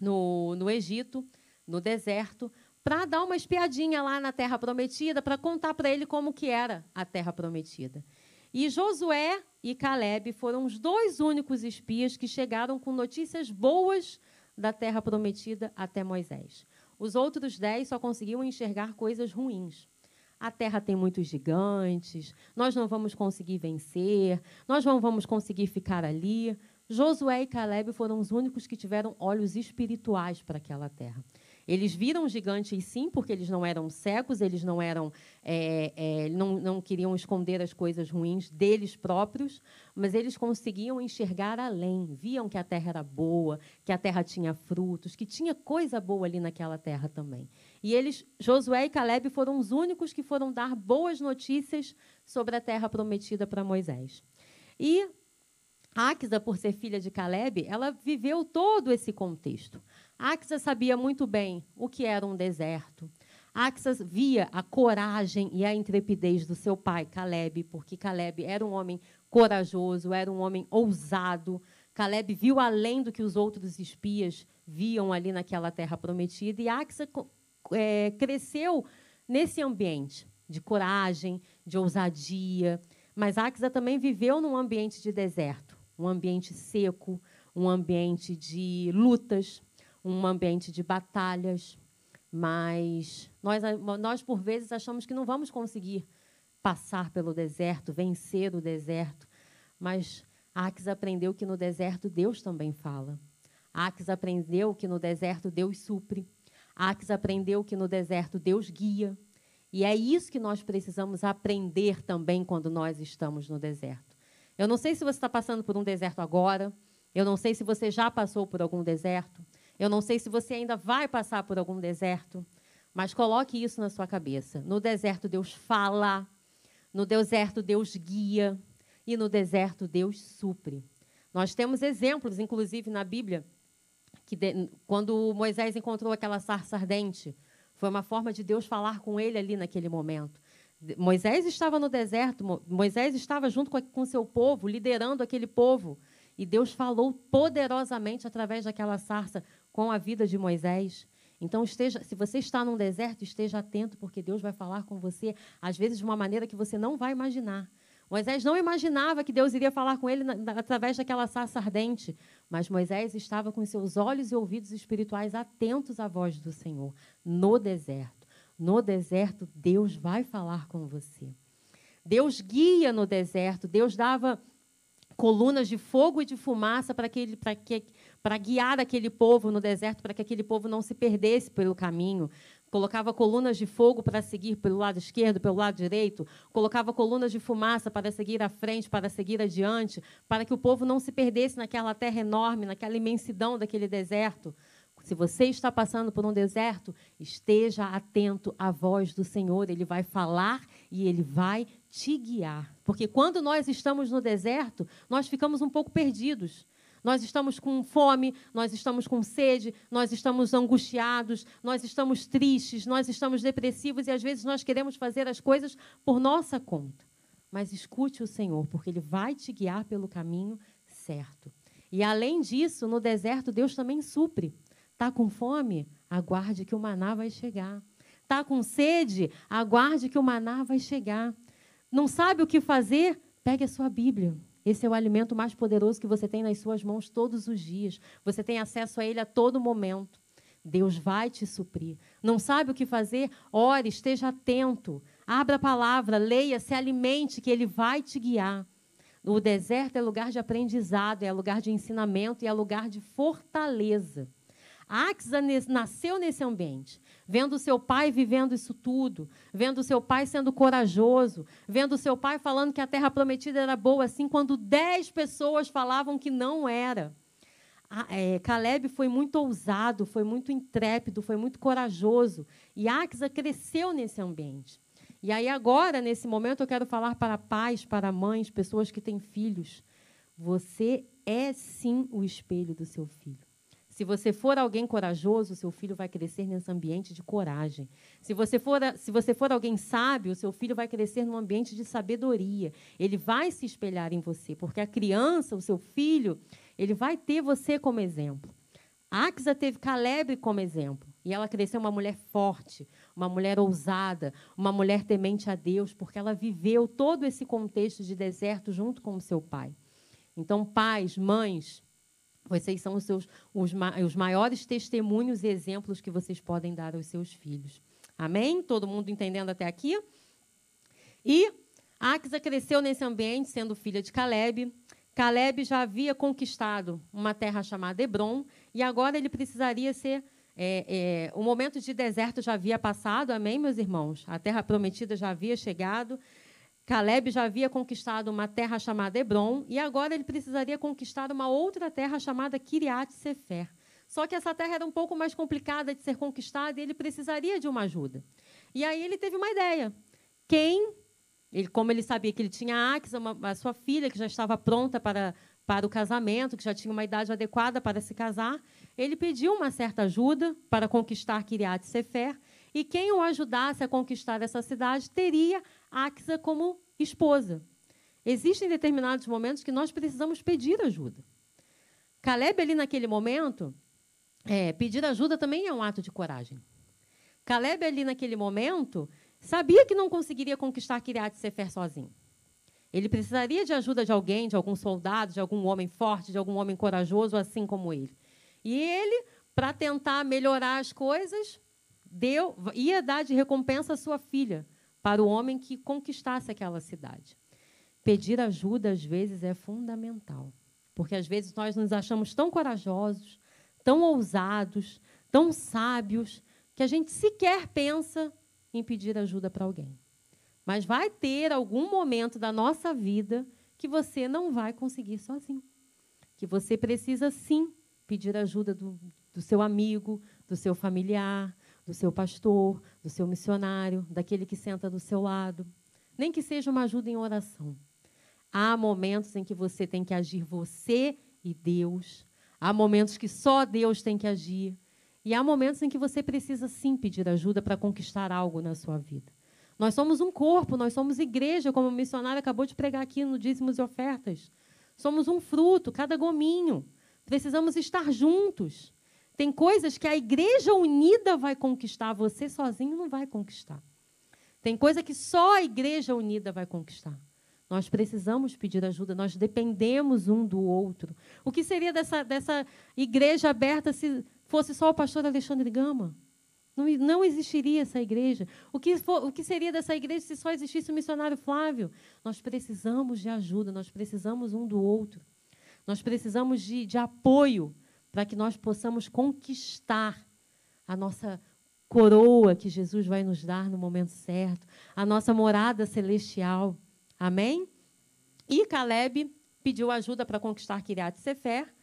no, no Egito, no deserto, para dar uma espiadinha lá na Terra Prometida, para contar para ele como que era a Terra Prometida. E Josué e Caleb foram os dois únicos espias que chegaram com notícias boas da Terra Prometida até Moisés. Os outros dez só conseguiam enxergar coisas ruins a terra tem muitos gigantes, nós não vamos conseguir vencer, nós não vamos conseguir ficar ali. Josué e Caleb foram os únicos que tiveram olhos espirituais para aquela terra. Eles viram gigantes, sim, porque eles não eram cegos, eles não eram, é, é, não, não queriam esconder as coisas ruins deles próprios, mas eles conseguiam enxergar além. Viam que a terra era boa, que a terra tinha frutos, que tinha coisa boa ali naquela terra também. E eles, Josué e Caleb, foram os únicos que foram dar boas notícias sobre a terra prometida para Moisés. E Axa, por ser filha de Caleb, ela viveu todo esse contexto. Axa sabia muito bem o que era um deserto. Axas via a coragem e a intrepidez do seu pai, Caleb, porque Caleb era um homem corajoso, era um homem ousado. Caleb viu além do que os outros espias viam ali naquela terra prometida, e Axa é, cresceu nesse ambiente de coragem, de ousadia. Mas Axa também viveu num ambiente de deserto, um ambiente seco, um ambiente de lutas, um ambiente de batalhas, mas nós, nós, por vezes, achamos que não vamos conseguir passar pelo deserto, vencer o deserto, mas Aques aprendeu que no deserto Deus também fala. Aques aprendeu que no deserto Deus supre. Aques aprendeu que no deserto Deus guia. E é isso que nós precisamos aprender também quando nós estamos no deserto. Eu não sei se você está passando por um deserto agora. Eu não sei se você já passou por algum deserto. Eu não sei se você ainda vai passar por algum deserto, mas coloque isso na sua cabeça. No deserto, Deus fala. No deserto, Deus guia. E no deserto, Deus supre. Nós temos exemplos, inclusive, na Bíblia, que de, quando Moisés encontrou aquela sarça ardente, foi uma forma de Deus falar com ele ali naquele momento. Moisés estava no deserto, Moisés estava junto com seu povo, liderando aquele povo. E Deus falou poderosamente através daquela sarça com a vida de Moisés. Então, esteja, se você está num deserto, esteja atento, porque Deus vai falar com você, às vezes, de uma maneira que você não vai imaginar. Moisés não imaginava que Deus iria falar com ele através daquela sarça ardente, mas Moisés estava com seus olhos e ouvidos espirituais atentos à voz do Senhor, no deserto. No deserto, Deus vai falar com você. Deus guia no deserto, Deus dava colunas de fogo e de fumaça para que, para que para guiar aquele povo no deserto, para que aquele povo não se perdesse pelo caminho. Colocava colunas de fogo para seguir pelo lado esquerdo, pelo lado direito. Colocava colunas de fumaça para seguir à frente, para seguir adiante, para que o povo não se perdesse naquela terra enorme, naquela imensidão daquele deserto. Se você está passando por um deserto, esteja atento à voz do Senhor. Ele vai falar e ele vai te guiar. Porque quando nós estamos no deserto, nós ficamos um pouco perdidos. Nós estamos com fome, nós estamos com sede, nós estamos angustiados, nós estamos tristes, nós estamos depressivos e às vezes nós queremos fazer as coisas por nossa conta. Mas escute o Senhor, porque Ele vai te guiar pelo caminho certo. E além disso, no deserto, Deus também supre. Está com fome? Aguarde que o maná vai chegar. Está com sede? Aguarde que o maná vai chegar. Não sabe o que fazer? Pegue a sua Bíblia. Esse é o alimento mais poderoso que você tem nas suas mãos todos os dias. Você tem acesso a ele a todo momento. Deus vai te suprir. Não sabe o que fazer? Ore, esteja atento. Abra a palavra, leia, se alimente, que ele vai te guiar. O deserto é lugar de aprendizado, é lugar de ensinamento e é lugar de fortaleza. Axa nasceu nesse ambiente, vendo seu pai vivendo isso tudo, vendo seu pai sendo corajoso, vendo seu pai falando que a terra prometida era boa, assim, quando dez pessoas falavam que não era. É, Caleb foi muito ousado, foi muito intrépido, foi muito corajoso. E Axa cresceu nesse ambiente. E aí, agora, nesse momento, eu quero falar para pais, para mães, pessoas que têm filhos. Você é sim o espelho do seu filho. Se você for alguém corajoso, seu filho vai crescer nesse ambiente de coragem. Se você for, se você for alguém sábio, seu filho vai crescer num ambiente de sabedoria. Ele vai se espelhar em você, porque a criança, o seu filho, ele vai ter você como exemplo. Axa teve Caleb como exemplo. E ela cresceu uma mulher forte, uma mulher ousada, uma mulher temente a Deus, porque ela viveu todo esse contexto de deserto junto com o seu pai. Então, pais, mães, vocês são os, seus, os, os maiores testemunhos e exemplos que vocês podem dar aos seus filhos. Amém? Todo mundo entendendo até aqui? E Axa cresceu nesse ambiente, sendo filha de Caleb. Caleb já havia conquistado uma terra chamada Hebron, e agora ele precisaria ser. É, é, o momento de deserto já havia passado, amém, meus irmãos? A terra prometida já havia chegado. Caleb já havia conquistado uma terra chamada Hebron e agora ele precisaria conquistar uma outra terra chamada Kiriat Sefer. Só que essa terra era um pouco mais complicada de ser conquistada e ele precisaria de uma ajuda. E aí ele teve uma ideia. Quem, ele, como ele sabia que ele tinha Axa, a sua filha, que já estava pronta para, para o casamento, que já tinha uma idade adequada para se casar, ele pediu uma certa ajuda para conquistar Kiriat Sefer. E quem o ajudasse a conquistar essa cidade teria Axa como esposa. Existem determinados momentos que nós precisamos pedir ajuda. Caleb, ali naquele momento, é, pedir ajuda também é um ato de coragem. Caleb, ali naquele momento, sabia que não conseguiria conquistar Kiriat Sefer sozinho. Ele precisaria de ajuda de alguém, de algum soldado, de algum homem forte, de algum homem corajoso, assim como ele. E ele, para tentar melhorar as coisas, deu, ia dar de recompensa a sua filha, para o homem que conquistasse aquela cidade. Pedir ajuda, às vezes, é fundamental. Porque, às vezes, nós nos achamos tão corajosos, tão ousados, tão sábios, que a gente sequer pensa em pedir ajuda para alguém. Mas vai ter algum momento da nossa vida que você não vai conseguir sozinho. Que você precisa, sim, pedir ajuda do, do seu amigo, do seu familiar, do seu pastor, do seu missionário, daquele que senta do seu lado. Nem que seja uma ajuda em oração. Há momentos em que você tem que agir você e Deus. Há momentos que só Deus tem que agir. E há momentos em que você precisa sim pedir ajuda para conquistar algo na sua vida. Nós somos um corpo, nós somos igreja, como o missionário acabou de pregar aqui no Dízimos e Ofertas. Somos um fruto, cada gominho. Precisamos estar juntos. Tem coisas que a igreja unida vai conquistar, você sozinho não vai conquistar. Tem coisa que só a igreja unida vai conquistar. Nós precisamos pedir ajuda, nós dependemos um do outro. O que seria dessa, dessa igreja aberta se fosse só o pastor Alexandre Gama? Não, não existiria essa igreja. O que, for, o que seria dessa igreja se só existisse o missionário Flávio? Nós precisamos de ajuda, nós precisamos um do outro. Nós precisamos de, de apoio para que nós possamos conquistar a nossa coroa que Jesus vai nos dar no momento certo, a nossa morada celestial. Amém? E Caleb pediu ajuda para conquistar Kiriat Sefer.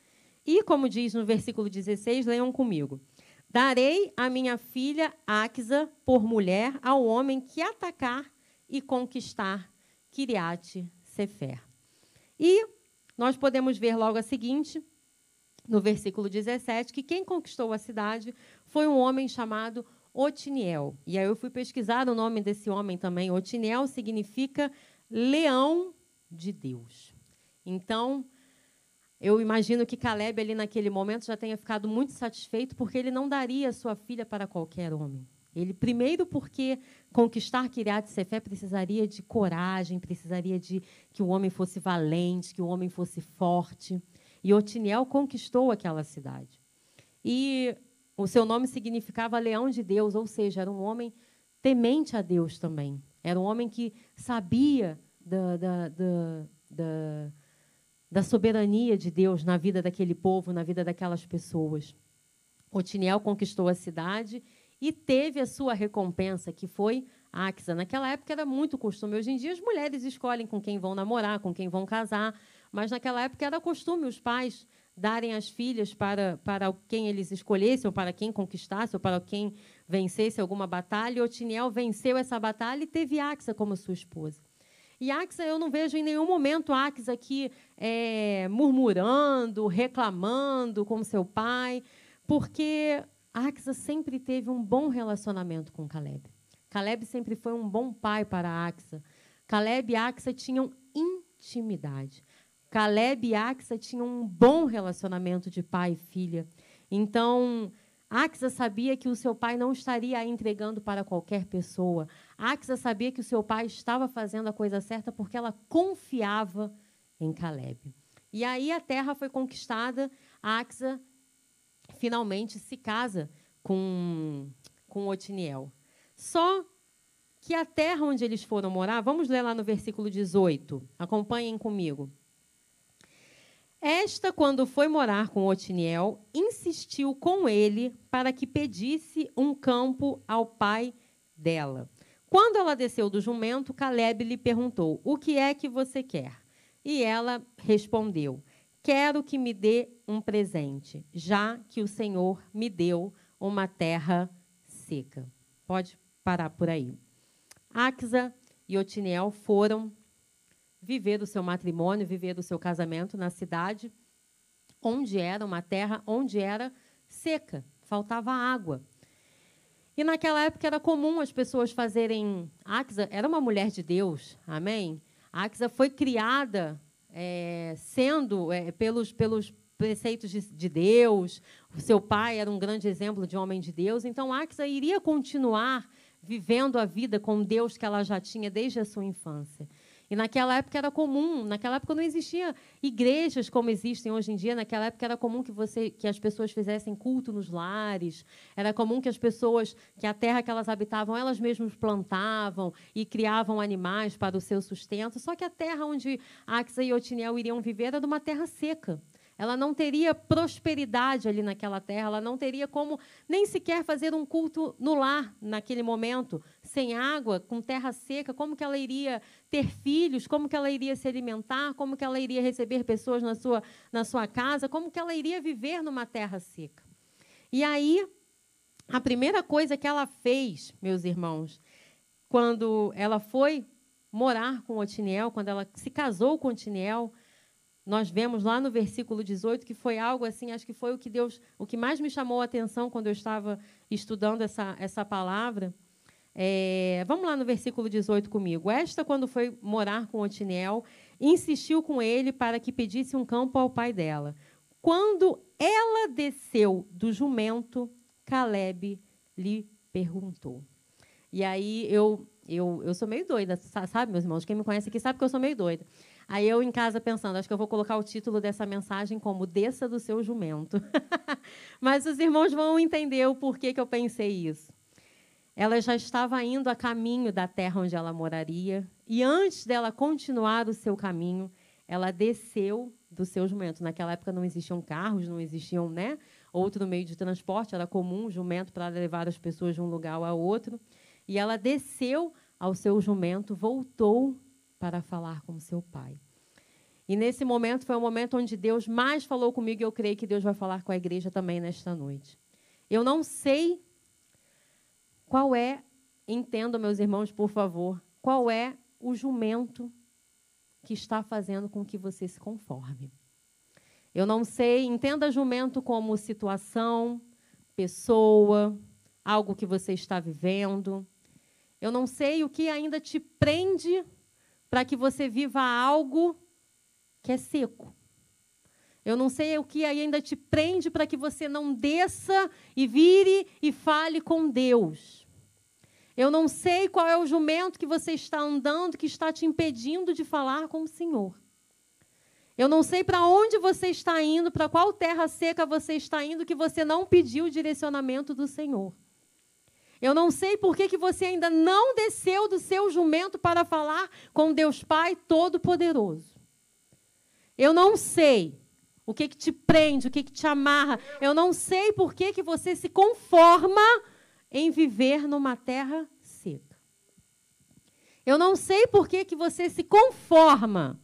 E, como diz no versículo 16, leiam comigo. Darei a minha filha Axa por mulher ao homem que atacar e conquistar Kiriate Sefer. E nós podemos ver logo a seguinte, no versículo 17, que quem conquistou a cidade foi um homem chamado Otiniel. E aí eu fui pesquisar o nome desse homem também. Otiniel significa leão de Deus. Então, eu imagino que Caleb, ali naquele momento, já tenha ficado muito satisfeito, porque ele não daria sua filha para qualquer homem. Ele, primeiro, porque conquistar Kiriat Sefé precisaria de coragem, precisaria de que o homem fosse valente, que o homem fosse forte. E Otiniel conquistou aquela cidade. E o seu nome significava leão de Deus, ou seja, era um homem temente a Deus também. Era um homem que sabia da, da, da, da da soberania de Deus na vida daquele povo, na vida daquelas pessoas. Otiniel conquistou a cidade e teve a sua recompensa, que foi Axa. Naquela época era muito costume. Hoje em dia as mulheres escolhem com quem vão namorar, com quem vão casar, mas naquela época era costume os pais darem as filhas para, para quem eles escolhessem, ou para quem conquistasse, ou para quem vencesse alguma batalha. E Otiniel venceu essa batalha e teve Axa como sua esposa. E Axa, eu não vejo em nenhum momento Axa aqui é, murmurando, reclamando com seu pai, porque Axa sempre teve um bom relacionamento com Caleb. Caleb sempre foi um bom pai para Axa. Caleb e Axa tinham intimidade. Caleb e Axa tinham um bom relacionamento de pai e filha. Então, Axa sabia que o seu pai não estaria entregando para qualquer pessoa. Axa sabia que o seu pai estava fazendo a coisa certa porque ela confiava em Caleb. E aí a terra foi conquistada. Axa finalmente se casa com, com Otiniel. Só que a terra onde eles foram morar, vamos ler lá no versículo 18. Acompanhem comigo. Esta, quando foi morar com Otiniel, insistiu com ele para que pedisse um campo ao pai dela. Quando ela desceu do jumento, Caleb lhe perguntou: O que é que você quer? E ela respondeu: Quero que me dê um presente, já que o Senhor me deu uma terra seca. Pode parar por aí. Axa e Otiniel foram viver o seu matrimônio, viver o seu casamento na cidade, onde era uma terra onde era seca, faltava água. E naquela época era comum as pessoas fazerem. Axa era uma mulher de Deus, amém? Axa foi criada é, sendo é, pelos, pelos preceitos de, de, Deus. O seu pai era um grande exemplo de homem de Deus. Então Axa iria continuar vivendo a vida com Deus que ela já tinha desde a sua infância. E naquela época era comum, naquela época não existia igrejas como existem hoje em dia, naquela época era comum que você que as pessoas fizessem culto nos lares, era comum que as pessoas, que a terra que elas habitavam, elas mesmas plantavam e criavam animais para o seu sustento, só que a terra onde Axa e Otiniel iriam viver era de uma terra seca. Ela não teria prosperidade ali naquela terra, ela não teria como nem sequer fazer um culto no lar naquele momento, sem água, com terra seca, como que ela iria ter filhos, como que ela iria se alimentar, como que ela iria receber pessoas na sua, na sua casa, como que ela iria viver numa terra seca. E aí, a primeira coisa que ela fez, meus irmãos, quando ela foi morar com Otiniel, quando ela se casou com Otiniel, nós vemos lá no versículo 18 que foi algo assim, acho que foi o que Deus, o que mais me chamou a atenção quando eu estava estudando essa, essa palavra. É, vamos lá no versículo 18 comigo. Esta, quando foi morar com Otiniel, insistiu com ele para que pedisse um campo ao pai dela. Quando ela desceu do jumento, Caleb lhe perguntou. E aí eu, eu, eu sou meio doida, sabe, meus irmãos? Quem me conhece aqui sabe que eu sou meio doida. Aí eu em casa pensando, acho que eu vou colocar o título dessa mensagem como Desça do seu jumento. Mas os irmãos vão entender o porquê que eu pensei isso. Ela já estava indo a caminho da terra onde ela moraria, e antes dela continuar o seu caminho, ela desceu do seu jumento. Naquela época não existiam carros, não existiam, né, outro meio de transporte, era comum jumento para levar as pessoas de um lugar ao outro. E ela desceu ao seu jumento, voltou para falar com seu pai. E nesse momento foi o momento onde Deus mais falou comigo e eu creio que Deus vai falar com a igreja também nesta noite. Eu não sei qual é, entendam, meus irmãos, por favor, qual é o jumento que está fazendo com que você se conforme. Eu não sei, entenda jumento como situação, pessoa, algo que você está vivendo. Eu não sei o que ainda te prende para que você viva algo que é seco. Eu não sei o que ainda te prende para que você não desça e vire e fale com Deus. Eu não sei qual é o jumento que você está andando que está te impedindo de falar com o Senhor. Eu não sei para onde você está indo, para qual terra seca você está indo, que você não pediu o direcionamento do Senhor. Eu não sei por que, que você ainda não desceu do seu jumento para falar com Deus Pai Todo-Poderoso. Eu não sei o que, que te prende, o que, que te amarra. Eu não sei por que, que você se conforma em viver numa terra seca. Eu não sei por que, que você se conforma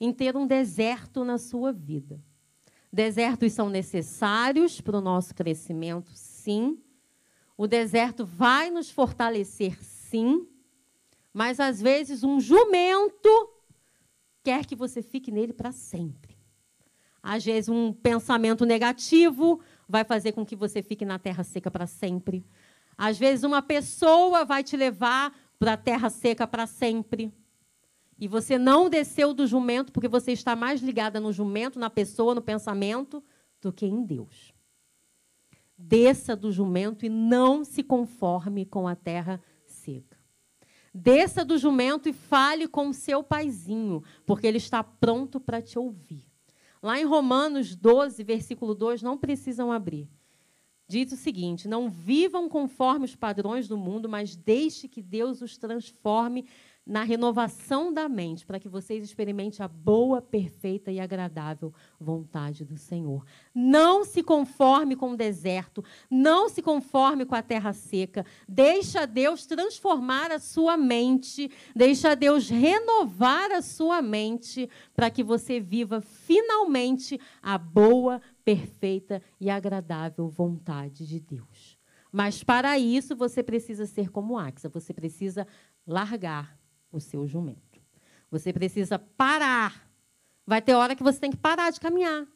em ter um deserto na sua vida. Desertos são necessários para o nosso crescimento, sim. O deserto vai nos fortalecer, sim. Mas às vezes um jumento quer que você fique nele para sempre. Às vezes um pensamento negativo vai fazer com que você fique na terra seca para sempre. Às vezes uma pessoa vai te levar para a terra seca para sempre. E você não desceu do jumento porque você está mais ligada no jumento, na pessoa, no pensamento, do que em Deus. Desça do jumento e não se conforme com a terra seca. Desça do jumento e fale com o seu paizinho, porque ele está pronto para te ouvir. Lá em Romanos 12, versículo 2, não precisam abrir. Diz o seguinte: Não vivam conforme os padrões do mundo, mas deixe que Deus os transforme na renovação da mente, para que vocês experimentem a boa, perfeita e agradável vontade do Senhor. Não se conforme com o deserto, não se conforme com a terra seca. Deixa Deus transformar a sua mente, deixa Deus renovar a sua mente, para que você viva finalmente a boa, perfeita e agradável vontade de Deus. Mas para isso você precisa ser como Axa, você precisa largar o seu jumento. Você precisa parar. Vai ter hora que você tem que parar de caminhar.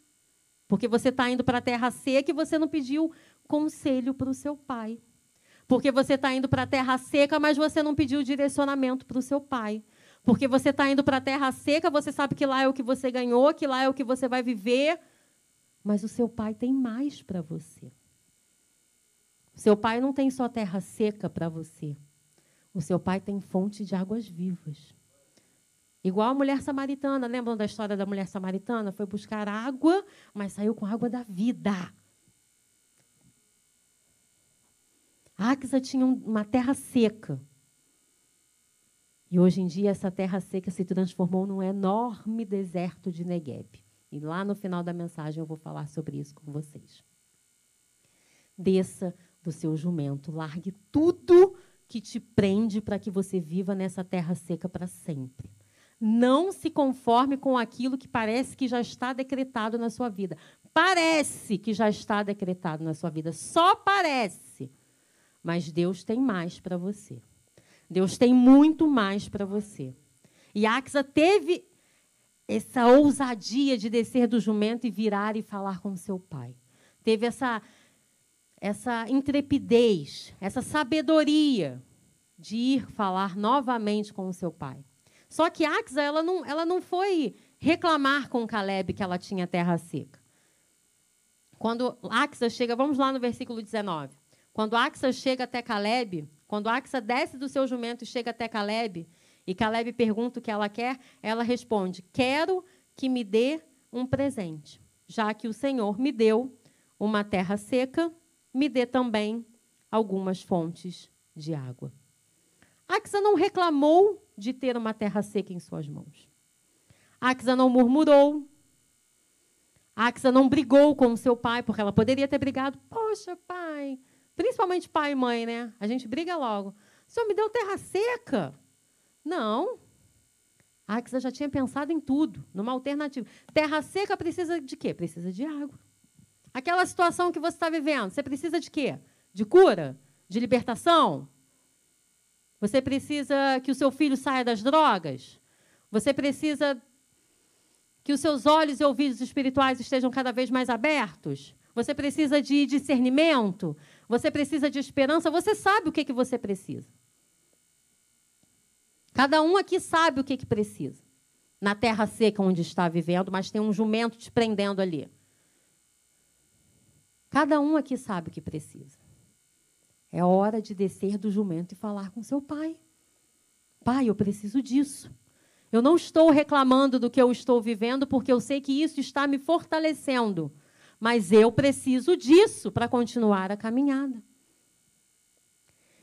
Porque você está indo para a terra seca e você não pediu conselho para o seu pai. Porque você está indo para a terra seca, mas você não pediu direcionamento para o seu pai. Porque você está indo para a terra seca, você sabe que lá é o que você ganhou, que lá é o que você vai viver. Mas o seu pai tem mais para você. Seu pai não tem só terra seca para você. O seu pai tem fonte de águas vivas. Igual a mulher samaritana, lembram da história da mulher samaritana? Foi buscar água, mas saiu com água da vida. Axa tinha uma terra seca. E hoje em dia essa terra seca se transformou num enorme deserto de Negev. E lá no final da mensagem eu vou falar sobre isso com vocês. Desça do seu jumento, largue tudo que te prende para que você viva nessa terra seca para sempre. Não se conforme com aquilo que parece que já está decretado na sua vida. Parece que já está decretado na sua vida, só parece. Mas Deus tem mais para você. Deus tem muito mais para você. E Axa teve essa ousadia de descer do jumento e virar e falar com seu pai. Teve essa essa intrepidez, essa sabedoria de ir falar novamente com o seu pai. Só que Axa, ela não, ela não foi reclamar com Caleb que ela tinha terra seca. Quando Axa chega, vamos lá no versículo 19. Quando Axa chega até Caleb, quando Axa desce do seu jumento e chega até Caleb, e Caleb pergunta o que ela quer, ela responde: Quero que me dê um presente, já que o Senhor me deu uma terra seca me dê também algumas fontes de água. Axa não reclamou de ter uma terra seca em suas mãos. Axa não murmurou. Axa não brigou com seu pai, porque ela poderia ter brigado. Poxa, pai. Principalmente pai e mãe, né? A gente briga logo. O senhor me deu terra seca? Não. Axa já tinha pensado em tudo, numa alternativa. Terra seca precisa de quê? Precisa de água. Aquela situação que você está vivendo, você precisa de quê? De cura? De libertação? Você precisa que o seu filho saia das drogas? Você precisa que os seus olhos e ouvidos espirituais estejam cada vez mais abertos? Você precisa de discernimento? Você precisa de esperança? Você sabe o que, que você precisa. Cada um aqui sabe o que, que precisa. Na terra seca onde está vivendo, mas tem um jumento te prendendo ali. Cada um aqui sabe o que precisa. É hora de descer do jumento e falar com seu pai. Pai, eu preciso disso. Eu não estou reclamando do que eu estou vivendo, porque eu sei que isso está me fortalecendo. Mas eu preciso disso para continuar a caminhada.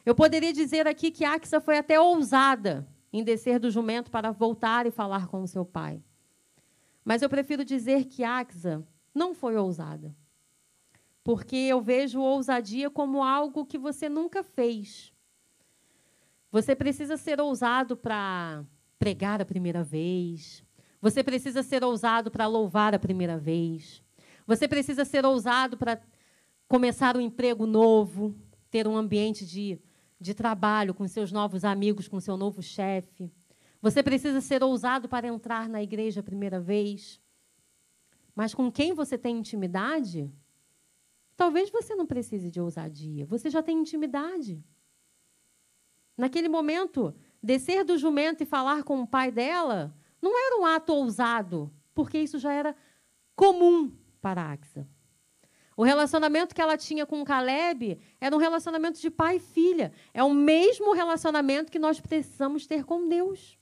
Eu poderia dizer aqui que Axa foi até ousada em descer do jumento para voltar e falar com seu pai. Mas eu prefiro dizer que Axa não foi ousada porque eu vejo ousadia como algo que você nunca fez. Você precisa ser ousado para pregar a primeira vez. Você precisa ser ousado para louvar a primeira vez. Você precisa ser ousado para começar um emprego novo, ter um ambiente de, de trabalho com seus novos amigos, com seu novo chefe. Você precisa ser ousado para entrar na igreja a primeira vez. Mas com quem você tem intimidade, Talvez você não precise de ousadia, você já tem intimidade. Naquele momento, descer do jumento e falar com o pai dela não era um ato ousado, porque isso já era comum para Axa. O relacionamento que ela tinha com Caleb era um relacionamento de pai e filha. É o mesmo relacionamento que nós precisamos ter com Deus.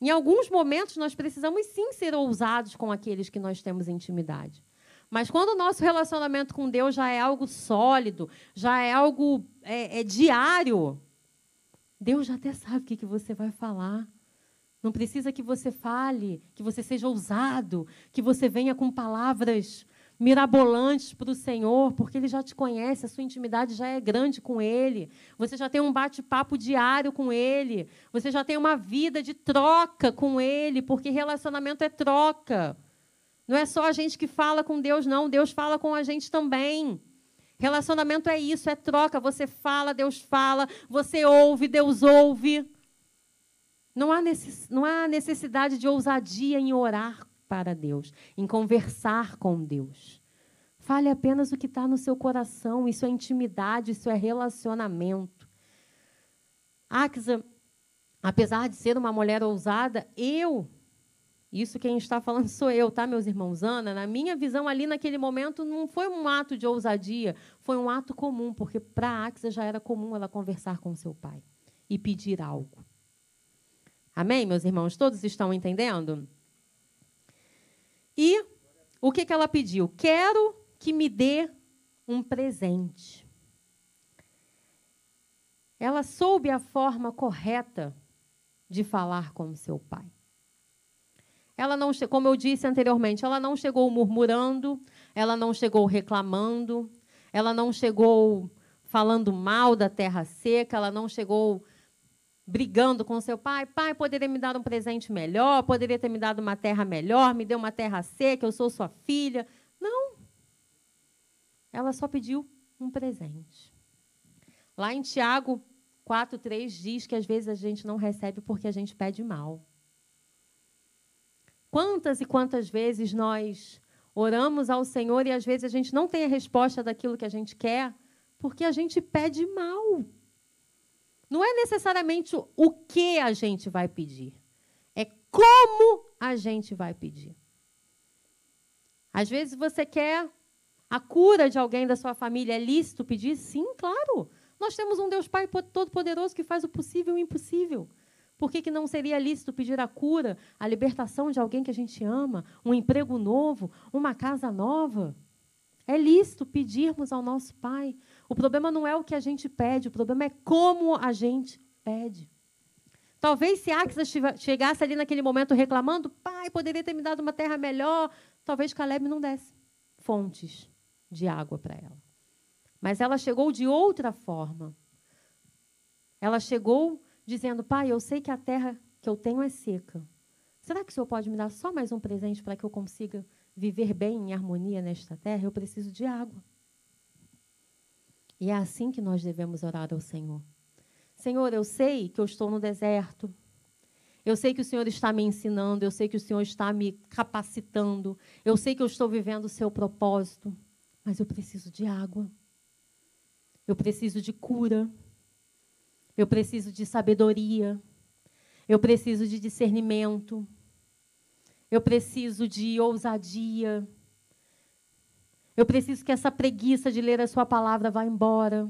Em alguns momentos, nós precisamos sim ser ousados com aqueles que nós temos intimidade. Mas quando o nosso relacionamento com Deus já é algo sólido, já é algo é, é diário, Deus já até sabe o que, que você vai falar. Não precisa que você fale, que você seja ousado, que você venha com palavras mirabolantes para o Senhor, porque Ele já te conhece, a sua intimidade já é grande com Ele. Você já tem um bate-papo diário com Ele. Você já tem uma vida de troca com Ele, porque relacionamento é troca. Não é só a gente que fala com Deus, não. Deus fala com a gente também. Relacionamento é isso, é troca. Você fala, Deus fala. Você ouve, Deus ouve. Não há, necess... não há necessidade de ousadia em orar para Deus, em conversar com Deus. Fale apenas o que está no seu coração. Isso é intimidade, isso é relacionamento. Axa, apesar de ser uma mulher ousada, eu isso quem está falando sou eu, tá, meus irmãos? Ana, na minha visão ali naquele momento não foi um ato de ousadia, foi um ato comum, porque para a Axa já era comum ela conversar com seu pai e pedir algo. Amém, meus irmãos? Todos estão entendendo? E o que, que ela pediu? Quero que me dê um presente. Ela soube a forma correta de falar com seu pai. Ela não, como eu disse anteriormente, ela não chegou murmurando, ela não chegou reclamando, ela não chegou falando mal da terra seca, ela não chegou brigando com seu pai. Pai, poderia me dar um presente melhor, poderia ter me dado uma terra melhor, me deu uma terra seca, eu sou sua filha. Não. Ela só pediu um presente. Lá em Tiago 4:3 diz que às vezes a gente não recebe porque a gente pede mal. Quantas e quantas vezes nós oramos ao Senhor e às vezes a gente não tem a resposta daquilo que a gente quer, porque a gente pede mal. Não é necessariamente o que a gente vai pedir, é como a gente vai pedir. Às vezes você quer a cura de alguém da sua família, é lícito pedir? Sim, claro. Nós temos um Deus Pai Todo-Poderoso que faz o possível e o impossível. Por que, que não seria lícito pedir a cura, a libertação de alguém que a gente ama, um emprego novo, uma casa nova? É lícito pedirmos ao nosso Pai. O problema não é o que a gente pede, o problema é como a gente pede. Talvez se Axa chegasse ali naquele momento reclamando, pai, poderia ter me dado uma terra melhor, talvez Caleb não desse fontes de água para ela. Mas ela chegou de outra forma. Ela chegou dizendo: Pai, eu sei que a terra que eu tenho é seca. Será que o Senhor pode me dar só mais um presente para que eu consiga viver bem em harmonia nesta terra, eu preciso de água. E é assim que nós devemos orar ao Senhor. Senhor, eu sei que eu estou no deserto. Eu sei que o Senhor está me ensinando, eu sei que o Senhor está me capacitando, eu sei que eu estou vivendo o seu propósito, mas eu preciso de água. Eu preciso de cura. Eu preciso de sabedoria. Eu preciso de discernimento. Eu preciso de ousadia. Eu preciso que essa preguiça de ler a sua palavra vá embora.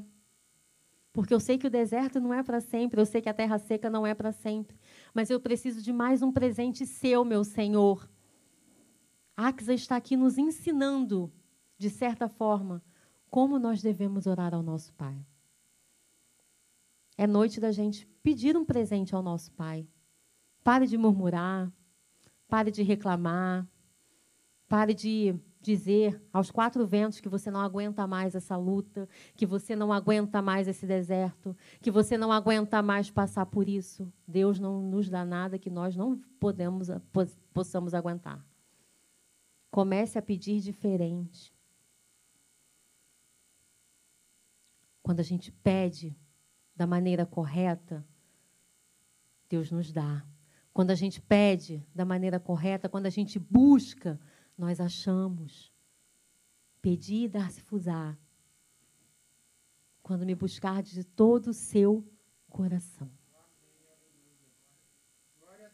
Porque eu sei que o deserto não é para sempre, eu sei que a terra seca não é para sempre. Mas eu preciso de mais um presente seu, meu Senhor. Axa está aqui nos ensinando, de certa forma, como nós devemos orar ao nosso Pai. É noite da gente pedir um presente ao nosso Pai. Pare de murmurar, pare de reclamar, pare de dizer aos quatro ventos que você não aguenta mais essa luta, que você não aguenta mais esse deserto, que você não aguenta mais passar por isso. Deus não nos dá nada que nós não podemos, possamos aguentar. Comece a pedir diferente. Quando a gente pede da maneira correta, Deus nos dá. Quando a gente pede da maneira correta, quando a gente busca nós achamos. Pedir e dar-se-fusar. Quando me buscar de todo o seu coração.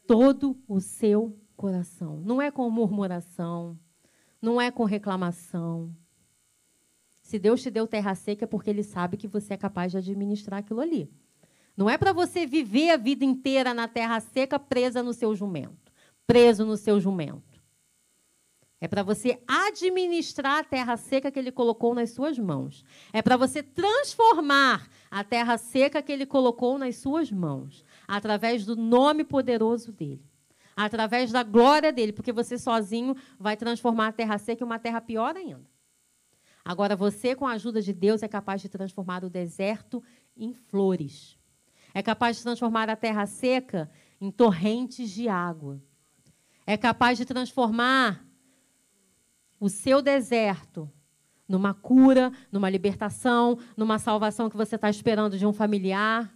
Todo o seu coração. Não é com murmuração, não é com reclamação. Se Deus te deu terra seca é porque Ele sabe que você é capaz de administrar aquilo ali. Não é para você viver a vida inteira na terra seca presa no seu jumento, preso no seu jumento. É para você administrar a terra seca que ele colocou nas suas mãos. É para você transformar a terra seca que ele colocou nas suas mãos, através do nome poderoso dele. Através da glória dele, porque você sozinho vai transformar a terra seca em uma terra pior ainda. Agora, você, com a ajuda de Deus, é capaz de transformar o deserto em flores. É capaz de transformar a terra seca em torrentes de água. É capaz de transformar o seu deserto numa cura, numa libertação, numa salvação que você está esperando de um familiar.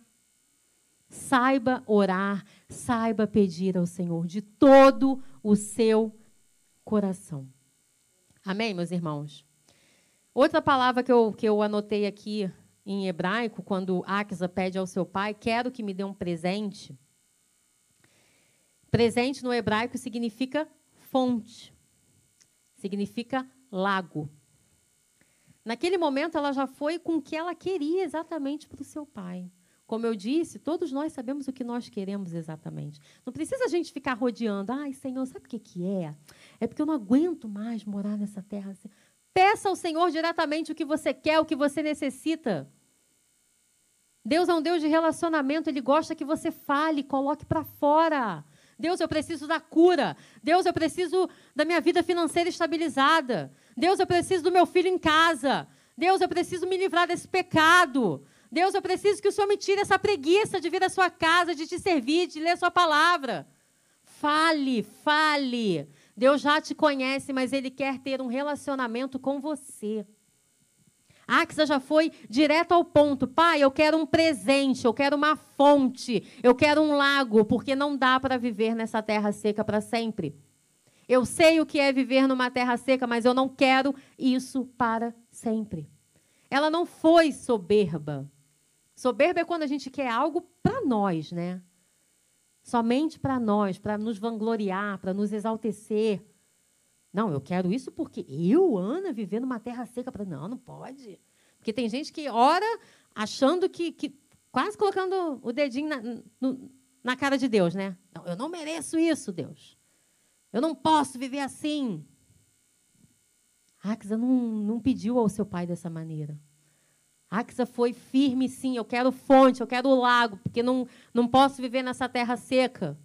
Saiba orar, saiba pedir ao Senhor de todo o seu coração. Amém, meus irmãos? Outra palavra que eu, que eu anotei aqui em hebraico, quando Axa pede ao seu pai, quero que me dê um presente. Presente no hebraico significa fonte significa lago. Naquele momento, ela já foi com o que ela queria exatamente para o seu pai. Como eu disse, todos nós sabemos o que nós queremos exatamente. Não precisa a gente ficar rodeando. Ai, Senhor, sabe o que, que é? É porque eu não aguento mais morar nessa terra. Peça ao Senhor diretamente o que você quer, o que você necessita. Deus é um Deus de relacionamento, Ele gosta que você fale, coloque para fora. Deus, eu preciso da cura. Deus, eu preciso da minha vida financeira estabilizada. Deus, eu preciso do meu filho em casa. Deus, eu preciso me livrar desse pecado. Deus, eu preciso que o Senhor me tire essa preguiça de vir à sua casa, de te servir, de ler a sua palavra. Fale, fale. Deus já te conhece, mas Ele quer ter um relacionamento com você. Axa já foi direto ao ponto. Pai, eu quero um presente, eu quero uma fonte, eu quero um lago, porque não dá para viver nessa terra seca para sempre. Eu sei o que é viver numa terra seca, mas eu não quero isso para sempre. Ela não foi soberba. Soberba é quando a gente quer algo para nós, né? Somente para nós, para nos vangloriar, para nos exaltecer. Não, eu quero isso porque eu, Ana, viver numa terra seca não, não pode. Porque tem gente que ora achando que, que quase colocando o dedinho na, no, na cara de Deus, né? Não, eu não mereço isso, Deus. Eu não posso viver assim. Axa não, não pediu ao seu pai dessa maneira. Axa foi firme, sim. Eu quero fonte, eu quero o lago, porque não, não posso viver nessa terra seca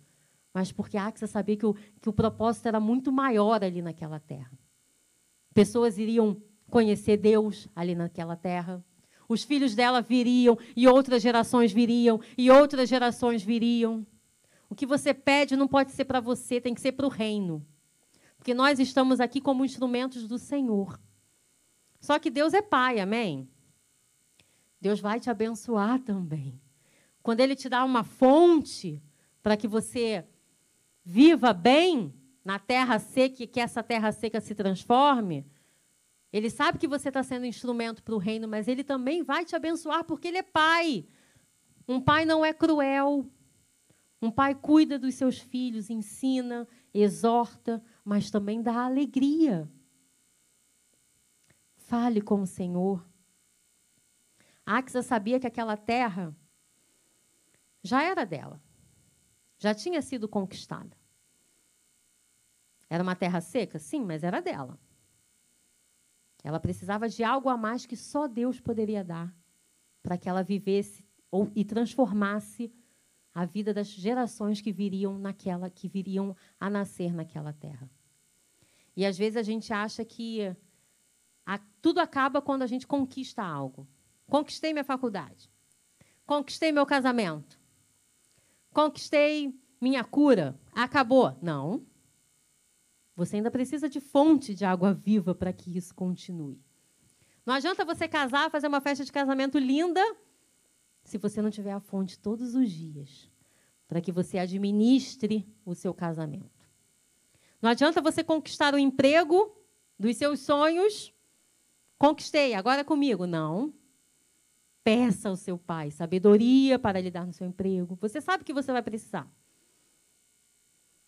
mas porque Axa sabia que o, que o propósito era muito maior ali naquela terra. Pessoas iriam conhecer Deus ali naquela terra. Os filhos dela viriam, e outras gerações viriam, e outras gerações viriam. O que você pede não pode ser para você, tem que ser para o reino. Porque nós estamos aqui como instrumentos do Senhor. Só que Deus é Pai, amém? Deus vai te abençoar também. Quando Ele te dá uma fonte para que você viva bem na terra seca e que essa terra seca se transforme, Ele sabe que você está sendo instrumento para o reino, mas Ele também vai te abençoar porque Ele é Pai. Um pai não é cruel. Um pai cuida dos seus filhos, ensina, exorta, mas também dá alegria. Fale com o Senhor. Axa sabia que aquela terra já era dela, já tinha sido conquistada. Era uma terra seca? Sim, mas era dela. Ela precisava de algo a mais que só Deus poderia dar para que ela vivesse ou, e transformasse a vida das gerações que viriam naquela que viriam a nascer naquela terra. E às vezes a gente acha que a, tudo acaba quando a gente conquista algo. Conquistei minha faculdade. Conquistei meu casamento. Conquistei minha cura. Acabou. Não. Você ainda precisa de fonte de água viva para que isso continue. Não adianta você casar, fazer uma festa de casamento linda, se você não tiver a fonte todos os dias, para que você administre o seu casamento. Não adianta você conquistar o emprego dos seus sonhos. Conquistei, agora é comigo. Não. Peça ao seu pai sabedoria para lidar no seu emprego. Você sabe que você vai precisar.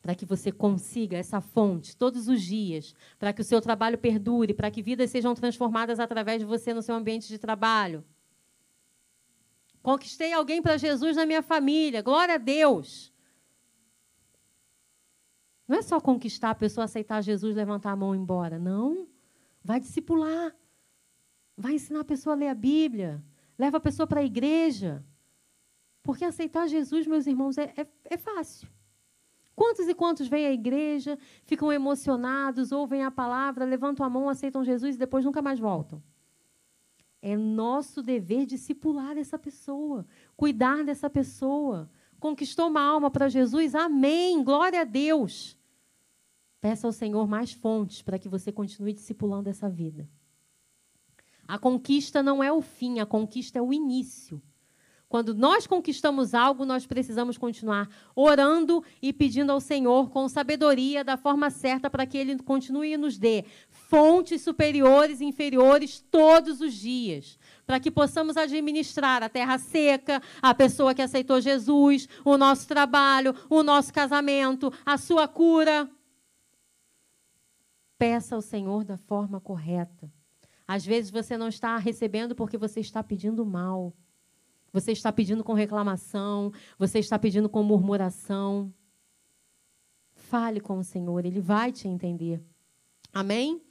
Para que você consiga essa fonte todos os dias, para que o seu trabalho perdure, para que vidas sejam transformadas através de você no seu ambiente de trabalho. Conquistei alguém para Jesus na minha família. Glória a Deus. Não é só conquistar a pessoa, aceitar Jesus, levantar a mão e ir embora. Não. Vai discipular. Vai ensinar a pessoa a ler a Bíblia. Leva a pessoa para a igreja. Porque aceitar Jesus, meus irmãos, é, é, é fácil. Quantos e quantos vêm à igreja, ficam emocionados, ouvem a palavra, levantam a mão, aceitam Jesus e depois nunca mais voltam? É nosso dever discipular essa pessoa, cuidar dessa pessoa. Conquistou uma alma para Jesus? Amém! Glória a Deus! Peça ao Senhor mais fontes para que você continue discipulando essa vida. A conquista não é o fim, a conquista é o início. Quando nós conquistamos algo, nós precisamos continuar orando e pedindo ao Senhor com sabedoria, da forma certa, para que Ele continue e nos dê fontes superiores e inferiores todos os dias, para que possamos administrar a terra seca, a pessoa que aceitou Jesus, o nosso trabalho, o nosso casamento, a sua cura. Peça ao Senhor da forma correta. Às vezes você não está recebendo porque você está pedindo mal. Você está pedindo com reclamação, você está pedindo com murmuração. Fale com o Senhor, ele vai te entender. Amém?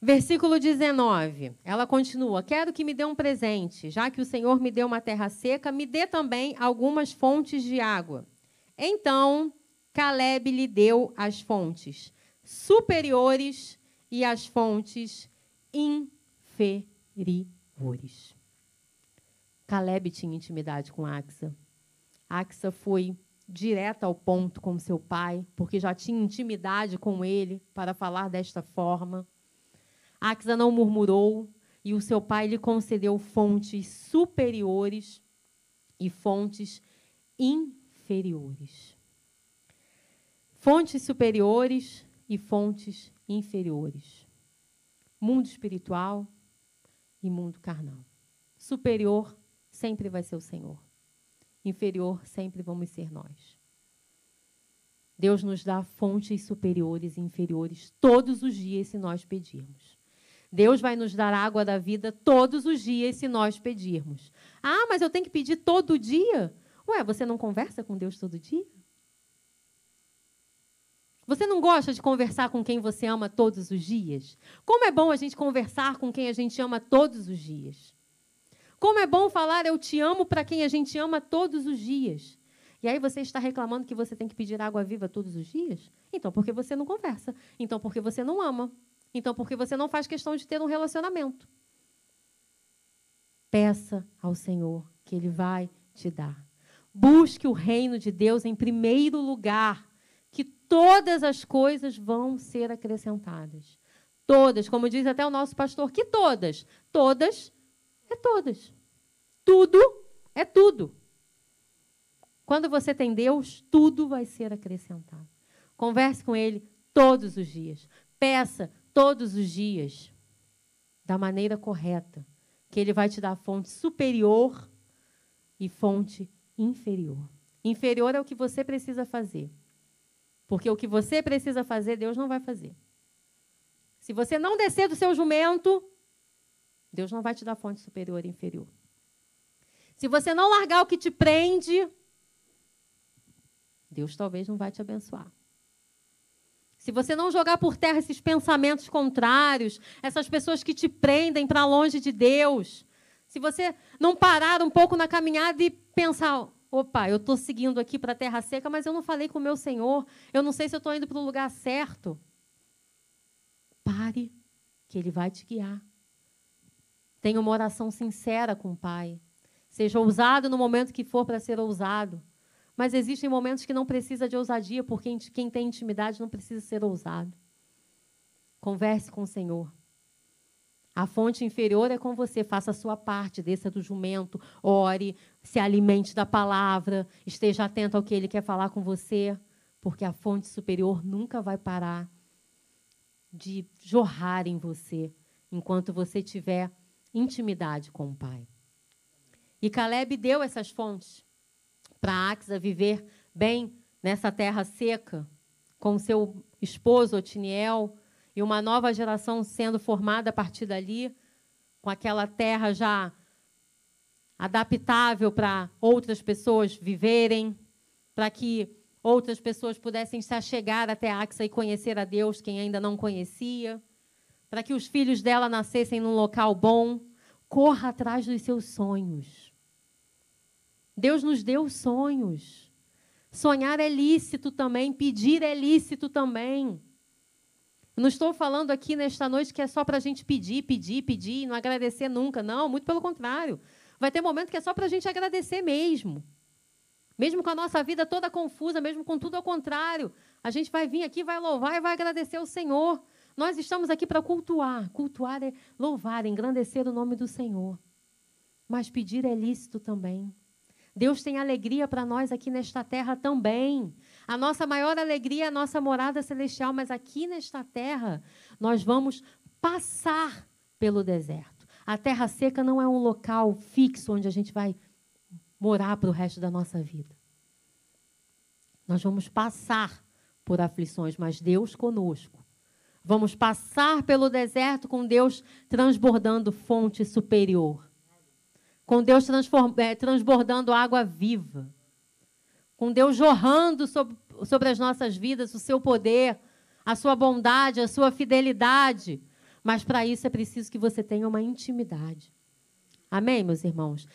Versículo 19. Ela continua: Quero que me dê um presente, já que o Senhor me deu uma terra seca, me dê também algumas fontes de água. Então Caleb lhe deu as fontes superiores e as fontes inferiores. Caleb tinha intimidade com Axa. Axa foi direta ao ponto com seu pai, porque já tinha intimidade com ele para falar desta forma. Axa não murmurou e o seu pai lhe concedeu fontes superiores e fontes inferiores. Fontes superiores e fontes inferiores. Mundo espiritual e mundo carnal. Superior sempre vai ser o Senhor. Inferior sempre vamos ser nós. Deus nos dá fontes superiores e inferiores todos os dias se nós pedirmos. Deus vai nos dar água da vida todos os dias se nós pedirmos. Ah, mas eu tenho que pedir todo dia? Ué, você não conversa com Deus todo dia? Você não gosta de conversar com quem você ama todos os dias? Como é bom a gente conversar com quem a gente ama todos os dias. Como é bom falar eu te amo para quem a gente ama todos os dias. E aí você está reclamando que você tem que pedir água viva todos os dias? Então, porque você não conversa. Então, porque você não ama. Então, porque você não faz questão de ter um relacionamento. Peça ao Senhor que Ele vai te dar. Busque o reino de Deus em primeiro lugar que todas as coisas vão ser acrescentadas. Todas, como diz até o nosso pastor, que todas. Todas é todas. Tudo é tudo. Quando você tem Deus, tudo vai ser acrescentado. Converse com Ele todos os dias. Peça todos os dias, da maneira correta, que Ele vai te dar fonte superior e fonte inferior. Inferior é o que você precisa fazer. Porque o que você precisa fazer, Deus não vai fazer. Se você não descer do seu jumento, Deus não vai te dar fonte superior e inferior. Se você não largar o que te prende, Deus talvez não vai te abençoar. Se você não jogar por terra esses pensamentos contrários, essas pessoas que te prendem para longe de Deus, se você não parar um pouco na caminhada e pensar, opa, eu estou seguindo aqui para a terra seca, mas eu não falei com o meu Senhor, eu não sei se eu estou indo para o lugar certo. Pare, que Ele vai te guiar. Tenha uma oração sincera com o Pai. Seja ousado no momento que for para ser ousado. Mas existem momentos que não precisa de ousadia, porque quem tem intimidade não precisa ser ousado. Converse com o Senhor. A fonte inferior é com você, faça a sua parte, desça do jumento, ore, se alimente da palavra, esteja atento ao que ele quer falar com você, porque a fonte superior nunca vai parar de jorrar em você enquanto você tiver intimidade com o Pai. E Caleb deu essas fontes para Axa viver bem nessa terra seca, com seu esposo Otiniel e uma nova geração sendo formada a partir dali, com aquela terra já adaptável para outras pessoas viverem, para que outras pessoas pudessem se achegar até Axa e conhecer a Deus, quem ainda não conhecia, para que os filhos dela nascessem num local bom. Corra atrás dos seus sonhos. Deus nos deu sonhos. Sonhar é lícito também, pedir é lícito também. Não estou falando aqui nesta noite que é só para a gente pedir, pedir, pedir e não agradecer nunca. Não, muito pelo contrário. Vai ter momento que é só para a gente agradecer mesmo. Mesmo com a nossa vida toda confusa, mesmo com tudo ao contrário, a gente vai vir aqui, vai louvar e vai agradecer ao Senhor. Nós estamos aqui para cultuar. Cultuar é louvar, engrandecer o nome do Senhor. Mas pedir é lícito também. Deus tem alegria para nós aqui nesta terra também. A nossa maior alegria é a nossa morada celestial, mas aqui nesta terra nós vamos passar pelo deserto. A terra seca não é um local fixo onde a gente vai morar para o resto da nossa vida. Nós vamos passar por aflições, mas Deus conosco. Vamos passar pelo deserto com Deus transbordando fonte superior com Deus é, transbordando água viva, com Deus jorrando sobre, sobre as nossas vidas o seu poder, a sua bondade, a sua fidelidade. Mas para isso é preciso que você tenha uma intimidade. Amém, meus irmãos?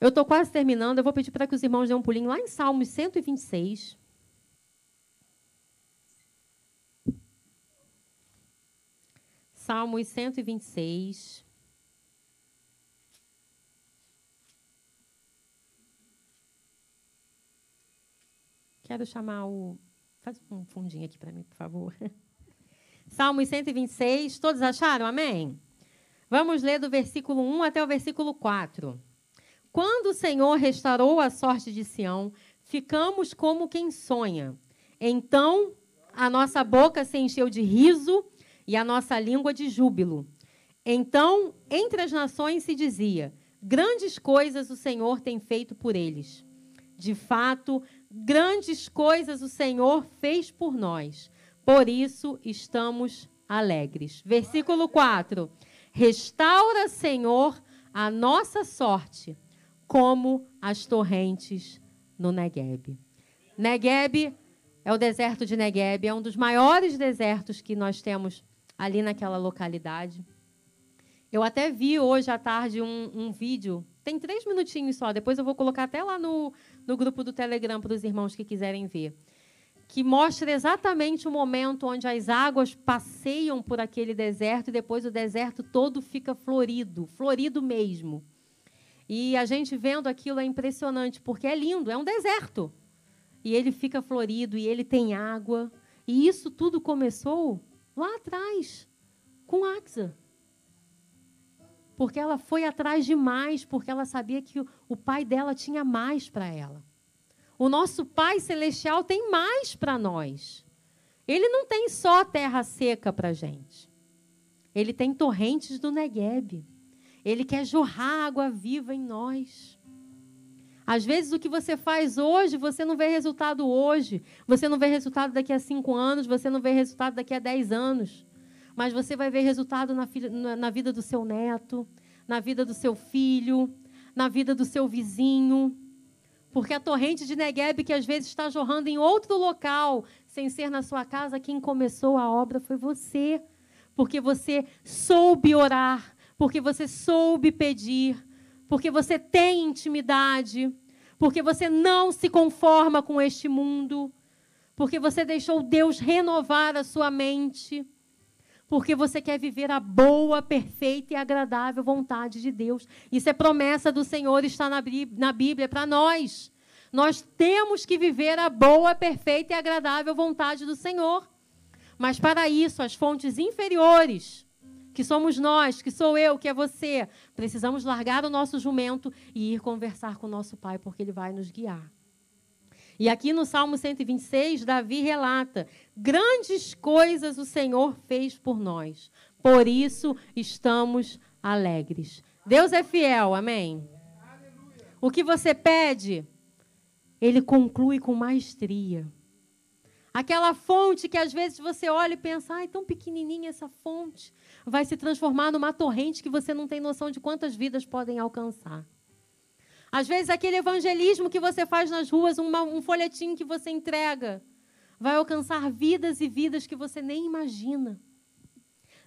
Eu estou quase terminando, eu vou pedir para que os irmãos dêem um pulinho lá em Salmos 126. Salmos 126. Quero chamar o. Faz um fundinho aqui para mim, por favor. Salmos 126. Todos acharam? Amém? Vamos ler do versículo 1 até o versículo 4. Quando o Senhor restaurou a sorte de Sião, ficamos como quem sonha. Então a nossa boca se encheu de riso e a nossa língua de júbilo. Então, entre as nações se dizia: Grandes coisas o Senhor tem feito por eles. De fato, Grandes coisas o Senhor fez por nós, por isso estamos alegres. Versículo 4: Restaura, Senhor, a nossa sorte, como as torrentes no Negueb. Negueb é o deserto de Negueb, é um dos maiores desertos que nós temos ali naquela localidade. Eu até vi hoje à tarde um, um vídeo, tem três minutinhos só, depois eu vou colocar até lá no, no grupo do Telegram para os irmãos que quiserem ver. Que mostra exatamente o momento onde as águas passeiam por aquele deserto e depois o deserto todo fica florido, florido mesmo. E a gente vendo aquilo é impressionante, porque é lindo, é um deserto. e ele fica florido e ele tem água. E isso tudo começou lá atrás, com Axa. Porque ela foi atrás de mais, porque ela sabia que o pai dela tinha mais para ela. O nosso Pai Celestial tem mais para nós. Ele não tem só terra seca para gente. Ele tem torrentes do Negueb. Ele quer jorrar água viva em nós. Às vezes o que você faz hoje, você não vê resultado hoje. Você não vê resultado daqui a cinco anos, você não vê resultado daqui a dez anos. Mas você vai ver resultado na, filha, na, vida do seu neto, na vida do seu filho, na vida do seu vizinho. Porque a torrente de Negueb, que às vezes está jorrando em outro local, sem ser na sua casa, quem começou a obra foi você. Porque você soube orar, porque você soube pedir, porque você tem intimidade, porque você não se conforma com este mundo, porque você deixou Deus renovar a sua mente, porque você quer viver a boa, perfeita e agradável vontade de Deus. Isso é promessa do Senhor, está na Bíblia para nós. Nós temos que viver a boa, perfeita e agradável vontade do Senhor. Mas para isso, as fontes inferiores, que somos nós, que sou eu, que é você, precisamos largar o nosso jumento e ir conversar com o nosso Pai, porque Ele vai nos guiar. E aqui no Salmo 126, Davi relata: grandes coisas o Senhor fez por nós, por isso estamos alegres. Deus é fiel, amém? O que você pede, Ele conclui com maestria. Aquela fonte que às vezes você olha e pensa, ai, tão pequenininha essa fonte, vai se transformar numa torrente que você não tem noção de quantas vidas podem alcançar. Às vezes, aquele evangelismo que você faz nas ruas, um folhetim que você entrega, vai alcançar vidas e vidas que você nem imagina.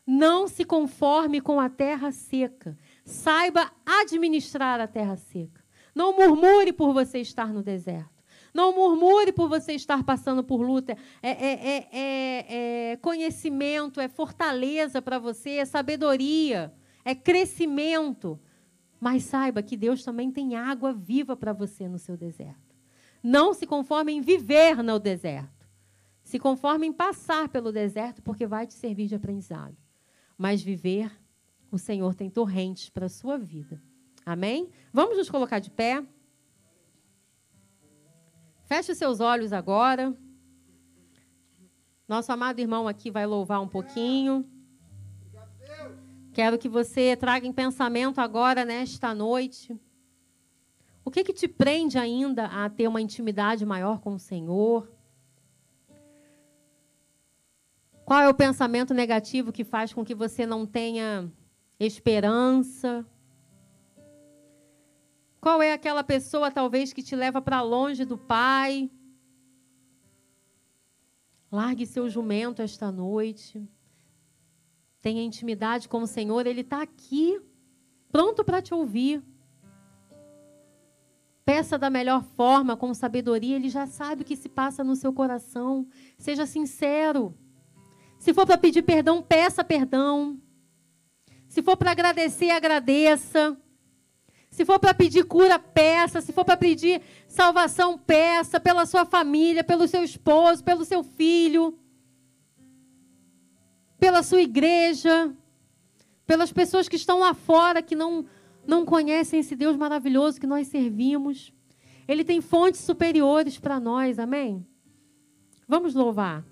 Não se conforme com a terra seca. Saiba administrar a terra seca. Não murmure por você estar no deserto. Não murmure por você estar passando por luta. É, é, é, é conhecimento, é fortaleza para você, é sabedoria, é crescimento. Mas saiba que Deus também tem água viva para você no seu deserto. Não se conforme em viver no deserto. Se conforme em passar pelo deserto, porque vai te servir de aprendizado. Mas viver, o Senhor tem torrentes para a sua vida. Amém? Vamos nos colocar de pé. Feche os seus olhos agora. Nosso amado irmão aqui vai louvar um pouquinho. Quero que você traga em pensamento agora, nesta noite, o que, que te prende ainda a ter uma intimidade maior com o Senhor? Qual é o pensamento negativo que faz com que você não tenha esperança? Qual é aquela pessoa, talvez, que te leva para longe do Pai? Largue seu jumento esta noite tenha intimidade com o Senhor, Ele está aqui, pronto para te ouvir. Peça da melhor forma, com sabedoria, Ele já sabe o que se passa no seu coração. Seja sincero. Se for para pedir perdão, peça perdão. Se for para agradecer, agradeça. Se for para pedir cura, peça. Se for para pedir salvação, peça pela sua família, pelo seu esposo, pelo seu filho pela sua igreja, pelas pessoas que estão lá fora que não, não conhecem esse Deus maravilhoso que nós servimos. Ele tem fontes superiores para nós, amém? Vamos louvar.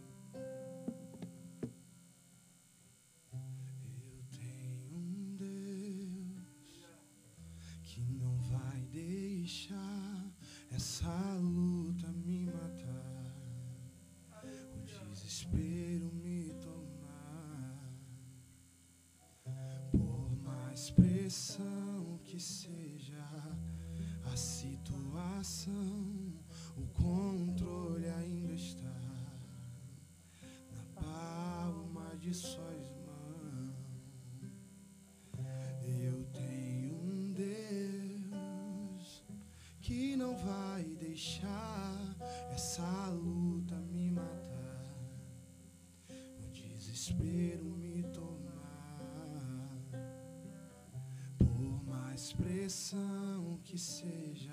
expressão que seja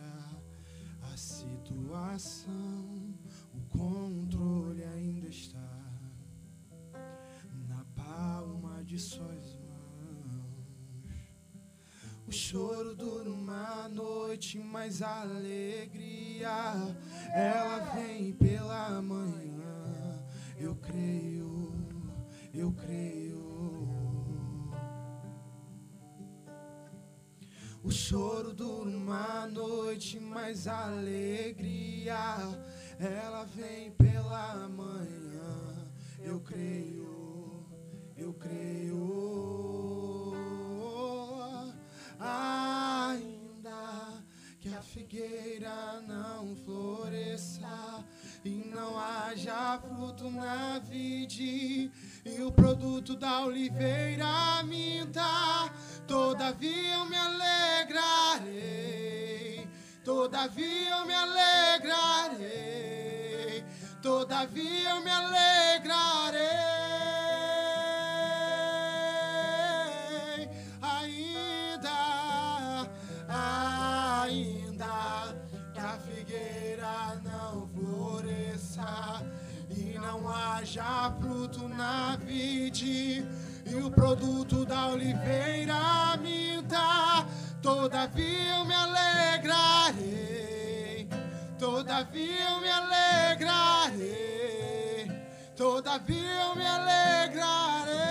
a situação, o controle ainda está na palma de suas mãos. O choro dura uma noite, mas a alegria ela vem pela manhã. Eu creio, eu creio. O choro dura uma noite, mas a alegria ela vem pela manhã. Eu creio, eu creio. Ainda que a figueira não floresça e não haja fruto na vide e o produto da oliveira minta, todavia eu me alegrarei, todavia eu me alegrarei, todavia eu me alegrarei. Haja fruto na vide e o produto da oliveira minta, todavia eu me alegrarei, todavia eu me alegrarei, todavia eu me alegrarei.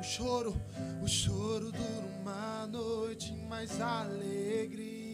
O choro, o choro dura uma noite, mas a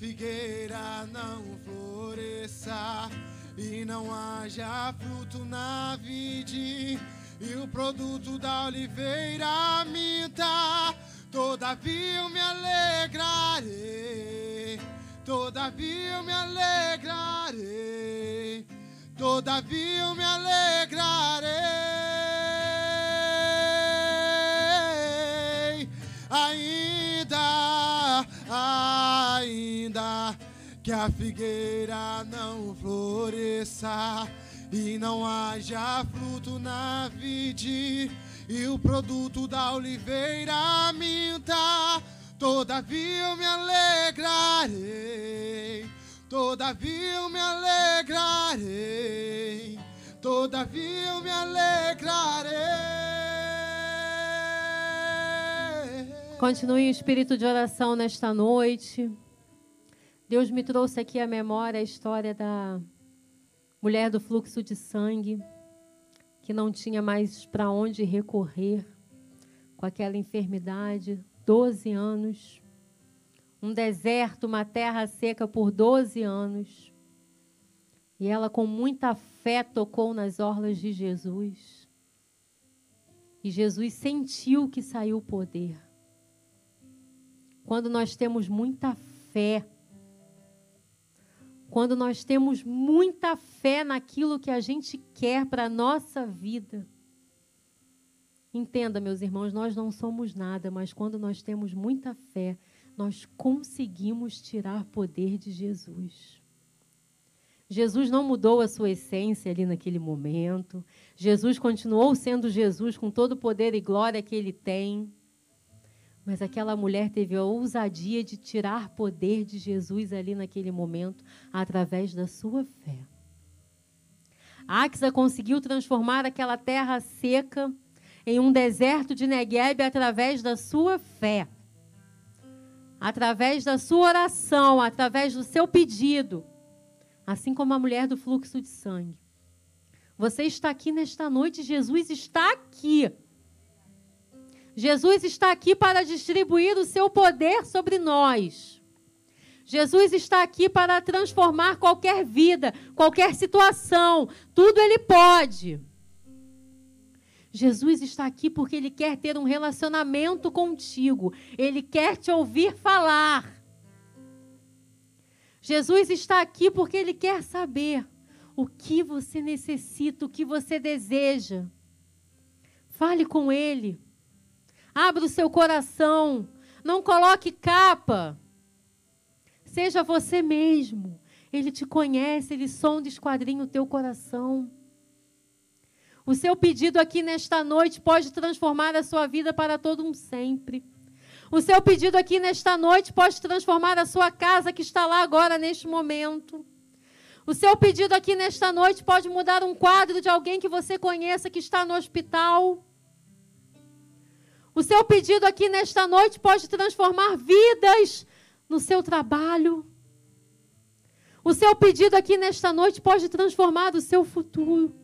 Figueira não floresça e não haja fruto na vide. E o produto da oliveira minta, todavia eu me alegrarei, todavia eu me alegrarei, todavia eu me alegrarei, que a figueira não floresça e não haja fruto na vide e o produto da oliveira minta, todavia eu me alegrarei, todavia eu me alegrarei, todavia eu me alegrarei. Continue em espírito de oração nesta noite. Deus me trouxe aqui à memória a história da mulher do fluxo de sangue, que não tinha mais para onde recorrer com aquela enfermidade, 12 anos. Um deserto, uma terra seca por 12 anos. E ela, com muita fé, tocou nas orlas de Jesus. E Jesus sentiu que saiu o poder. Quando nós temos muita fé, quando nós temos muita fé naquilo que a gente quer para a nossa vida. Entenda, meus irmãos, nós não somos nada, mas quando nós temos muita fé, nós conseguimos tirar poder de Jesus. Jesus não mudou a sua essência ali naquele momento. Jesus continuou sendo Jesus com todo o poder e glória que ele tem. Mas aquela mulher teve a ousadia de tirar poder de Jesus ali naquele momento, através da sua fé. Axa conseguiu transformar aquela terra seca em um deserto de Negueb através da sua fé. Através da sua oração, através do seu pedido. Assim como a mulher do fluxo de sangue. Você está aqui nesta noite, Jesus está aqui. Jesus está aqui para distribuir o seu poder sobre nós. Jesus está aqui para transformar qualquer vida, qualquer situação. Tudo ele pode. Jesus está aqui porque ele quer ter um relacionamento contigo. Ele quer te ouvir falar. Jesus está aqui porque ele quer saber o que você necessita, o que você deseja. Fale com Ele. Abra o seu coração. Não coloque capa. Seja você mesmo. Ele te conhece, ele sonda e esquadrinha o teu coração. O seu pedido aqui nesta noite pode transformar a sua vida para todo um sempre. O seu pedido aqui nesta noite pode transformar a sua casa que está lá agora neste momento. O seu pedido aqui nesta noite pode mudar um quadro de alguém que você conheça que está no hospital. O seu pedido aqui nesta noite pode transformar vidas no seu trabalho. O seu pedido aqui nesta noite pode transformar o seu futuro.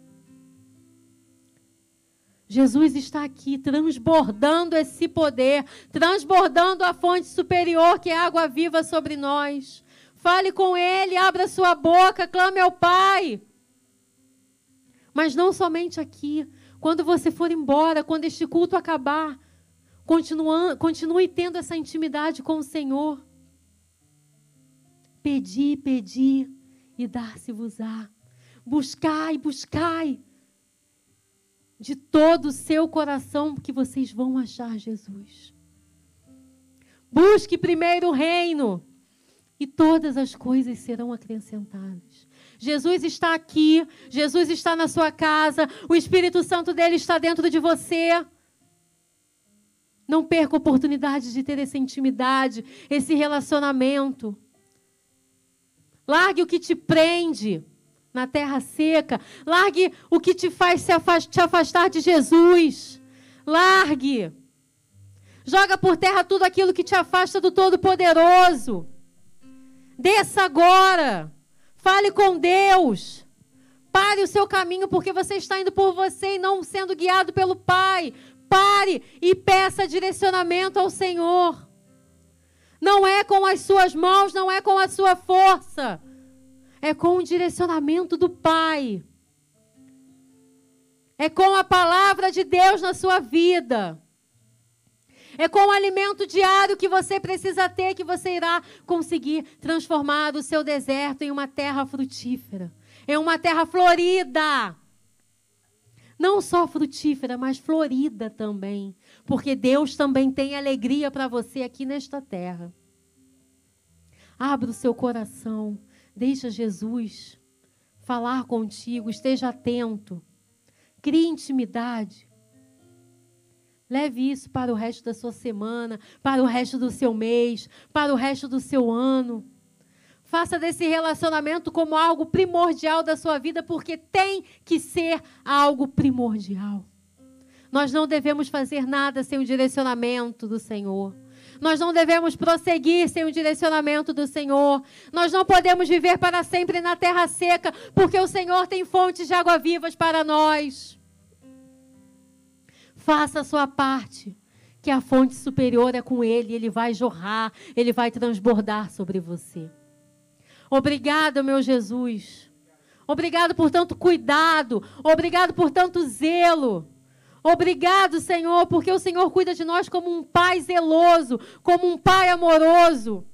Jesus está aqui transbordando esse poder, transbordando a fonte superior que é água viva sobre nós. Fale com Ele, abra sua boca, clame ao Pai. Mas não somente aqui. Quando você for embora, quando este culto acabar, continue, continue tendo essa intimidade com o Senhor. Pedi, pedi, e dar-se-vos-á. Buscai, buscai de todo o seu coração que vocês vão achar Jesus. Busque primeiro o reino e todas as coisas serão acrescentadas. Jesus está aqui, Jesus está na sua casa, o Espírito Santo dele está dentro de você. Não perca a oportunidade de ter essa intimidade, esse relacionamento. Largue o que te prende na terra seca. Largue o que te faz te afastar de Jesus. Largue. Joga por terra tudo aquilo que te afasta do Todo-Poderoso. Desça agora. Fale com Deus. Pare o seu caminho porque você está indo por você e não sendo guiado pelo Pai. Pare e peça direcionamento ao Senhor. Não é com as suas mãos, não é com a sua força é com o direcionamento do Pai. É com a palavra de Deus na sua vida. É com o alimento diário que você precisa ter que você irá conseguir transformar o seu deserto em uma terra frutífera, em uma terra florida. Não só frutífera, mas florida também, porque Deus também tem alegria para você aqui nesta terra. Abra o seu coração. Deixa Jesus falar contigo, esteja atento. Crie intimidade. Leve isso para o resto da sua semana, para o resto do seu mês, para o resto do seu ano. Faça desse relacionamento como algo primordial da sua vida, porque tem que ser algo primordial. Nós não devemos fazer nada sem o direcionamento do Senhor. Nós não devemos prosseguir sem o direcionamento do Senhor. Nós não podemos viver para sempre na terra seca, porque o Senhor tem fontes de água vivas para nós. Faça a sua parte, que a fonte superior é com Ele, Ele vai jorrar, Ele vai transbordar sobre você. Obrigado, meu Jesus. Obrigado por tanto cuidado. Obrigado por tanto zelo. Obrigado, Senhor, porque o Senhor cuida de nós como um pai zeloso, como um pai amoroso.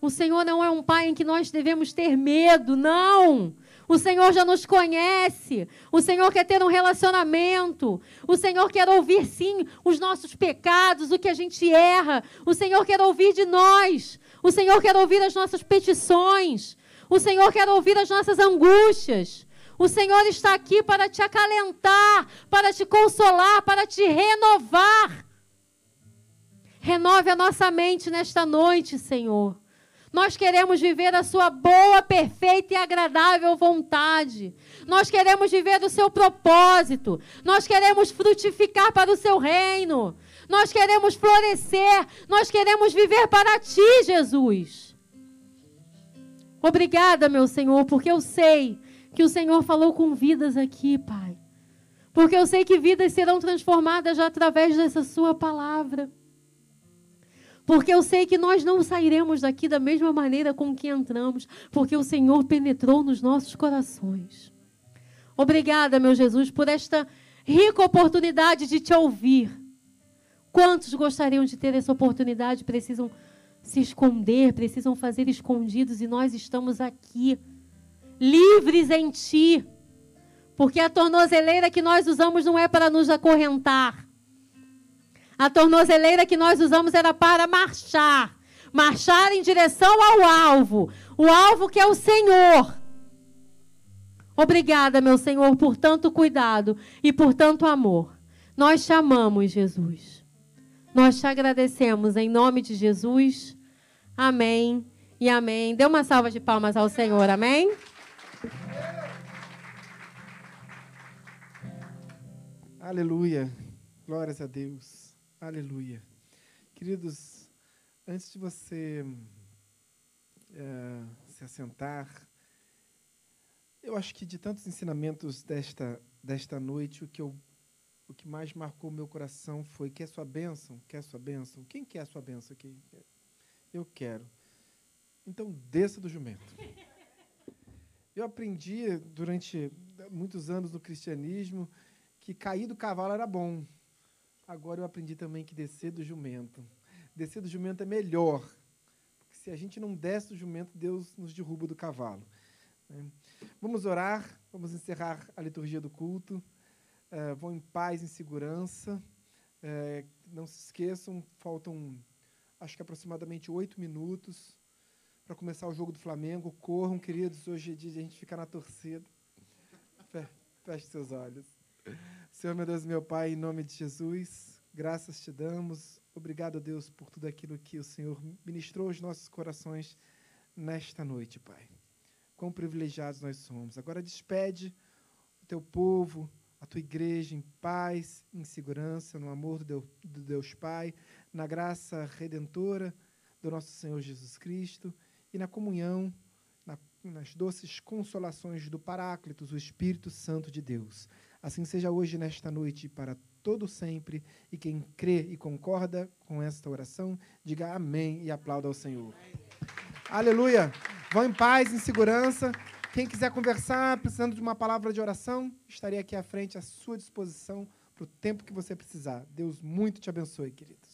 O Senhor não é um pai em que nós devemos ter medo, não. O Senhor já nos conhece. O Senhor quer ter um relacionamento. O Senhor quer ouvir, sim, os nossos pecados, o que a gente erra. O Senhor quer ouvir de nós. O Senhor quer ouvir as nossas petições. O Senhor quer ouvir as nossas angústias. O Senhor está aqui para te acalentar, para te consolar, para te renovar. Renove a nossa mente nesta noite, Senhor. Nós queremos viver a sua boa, perfeita e agradável vontade. Nós queremos viver o seu propósito. Nós queremos frutificar para o seu reino. Nós queremos florescer. Nós queremos viver para ti, Jesus. Obrigada, meu Senhor, porque eu sei que o Senhor falou com vidas aqui, Pai. Porque eu sei que vidas serão transformadas através dessa Sua palavra. Porque eu sei que nós não sairemos daqui da mesma maneira com que entramos, porque o Senhor penetrou nos nossos corações. Obrigada, meu Jesus, por esta rica oportunidade de te ouvir. Quantos gostariam de ter essa oportunidade? Precisam se esconder, precisam fazer escondidos, e nós estamos aqui livres em Ti, Porque a tornozeleira que nós usamos não é para nos acorrentar. A tornozeleira que nós usamos era para marchar. Marchar em direção ao alvo. O alvo que é o Senhor. Obrigada, meu Senhor, por tanto cuidado e por tanto amor. Nós te amamos, Jesus. Nós te agradecemos em nome de Jesus. Amém e amém. Dê uma salva de palmas ao Senhor. Amém. Aleluia. Glórias a Deus. Aleluia. Queridos, antes de você é, se assentar, eu acho que de tantos ensinamentos desta, desta noite, o que, eu, o que mais marcou meu coração foi: quer sua bênção? Quer sua bênção? Quem quer a sua bênção aqui? Eu quero. Então, desça do jumento. Eu aprendi durante muitos anos no cristianismo que cair do cavalo era bom. Agora eu aprendi também que descer do jumento. Descer do jumento é melhor. Porque se a gente não desce do jumento, Deus nos derruba do cavalo. Né? Vamos orar, vamos encerrar a liturgia do culto. Uh, vão em paz, em segurança. Uh, não se esqueçam, faltam acho que aproximadamente oito minutos para começar o jogo do Flamengo. Corram, queridos, hoje é dia de a gente ficar na torcida. Feche seus olhos. Senhor, meu Deus, meu Pai, em nome de Jesus, graças te damos. Obrigado, Deus, por tudo aquilo que o Senhor ministrou aos nossos corações nesta noite, Pai. Quão privilegiados nós somos. Agora despede o teu povo, a tua igreja em paz, em segurança, no amor do Deus Pai, na graça redentora do nosso Senhor Jesus Cristo e na comunhão, na, nas doces consolações do Paráclitos, o Espírito Santo de Deus. Assim seja hoje, nesta noite, para todo sempre. E quem crê e concorda com esta oração, diga amém e aplauda ao Senhor. Aleluia. Vão em paz, em segurança. Quem quiser conversar, precisando de uma palavra de oração, estarei aqui à frente, à sua disposição, para o tempo que você precisar. Deus muito te abençoe, querido.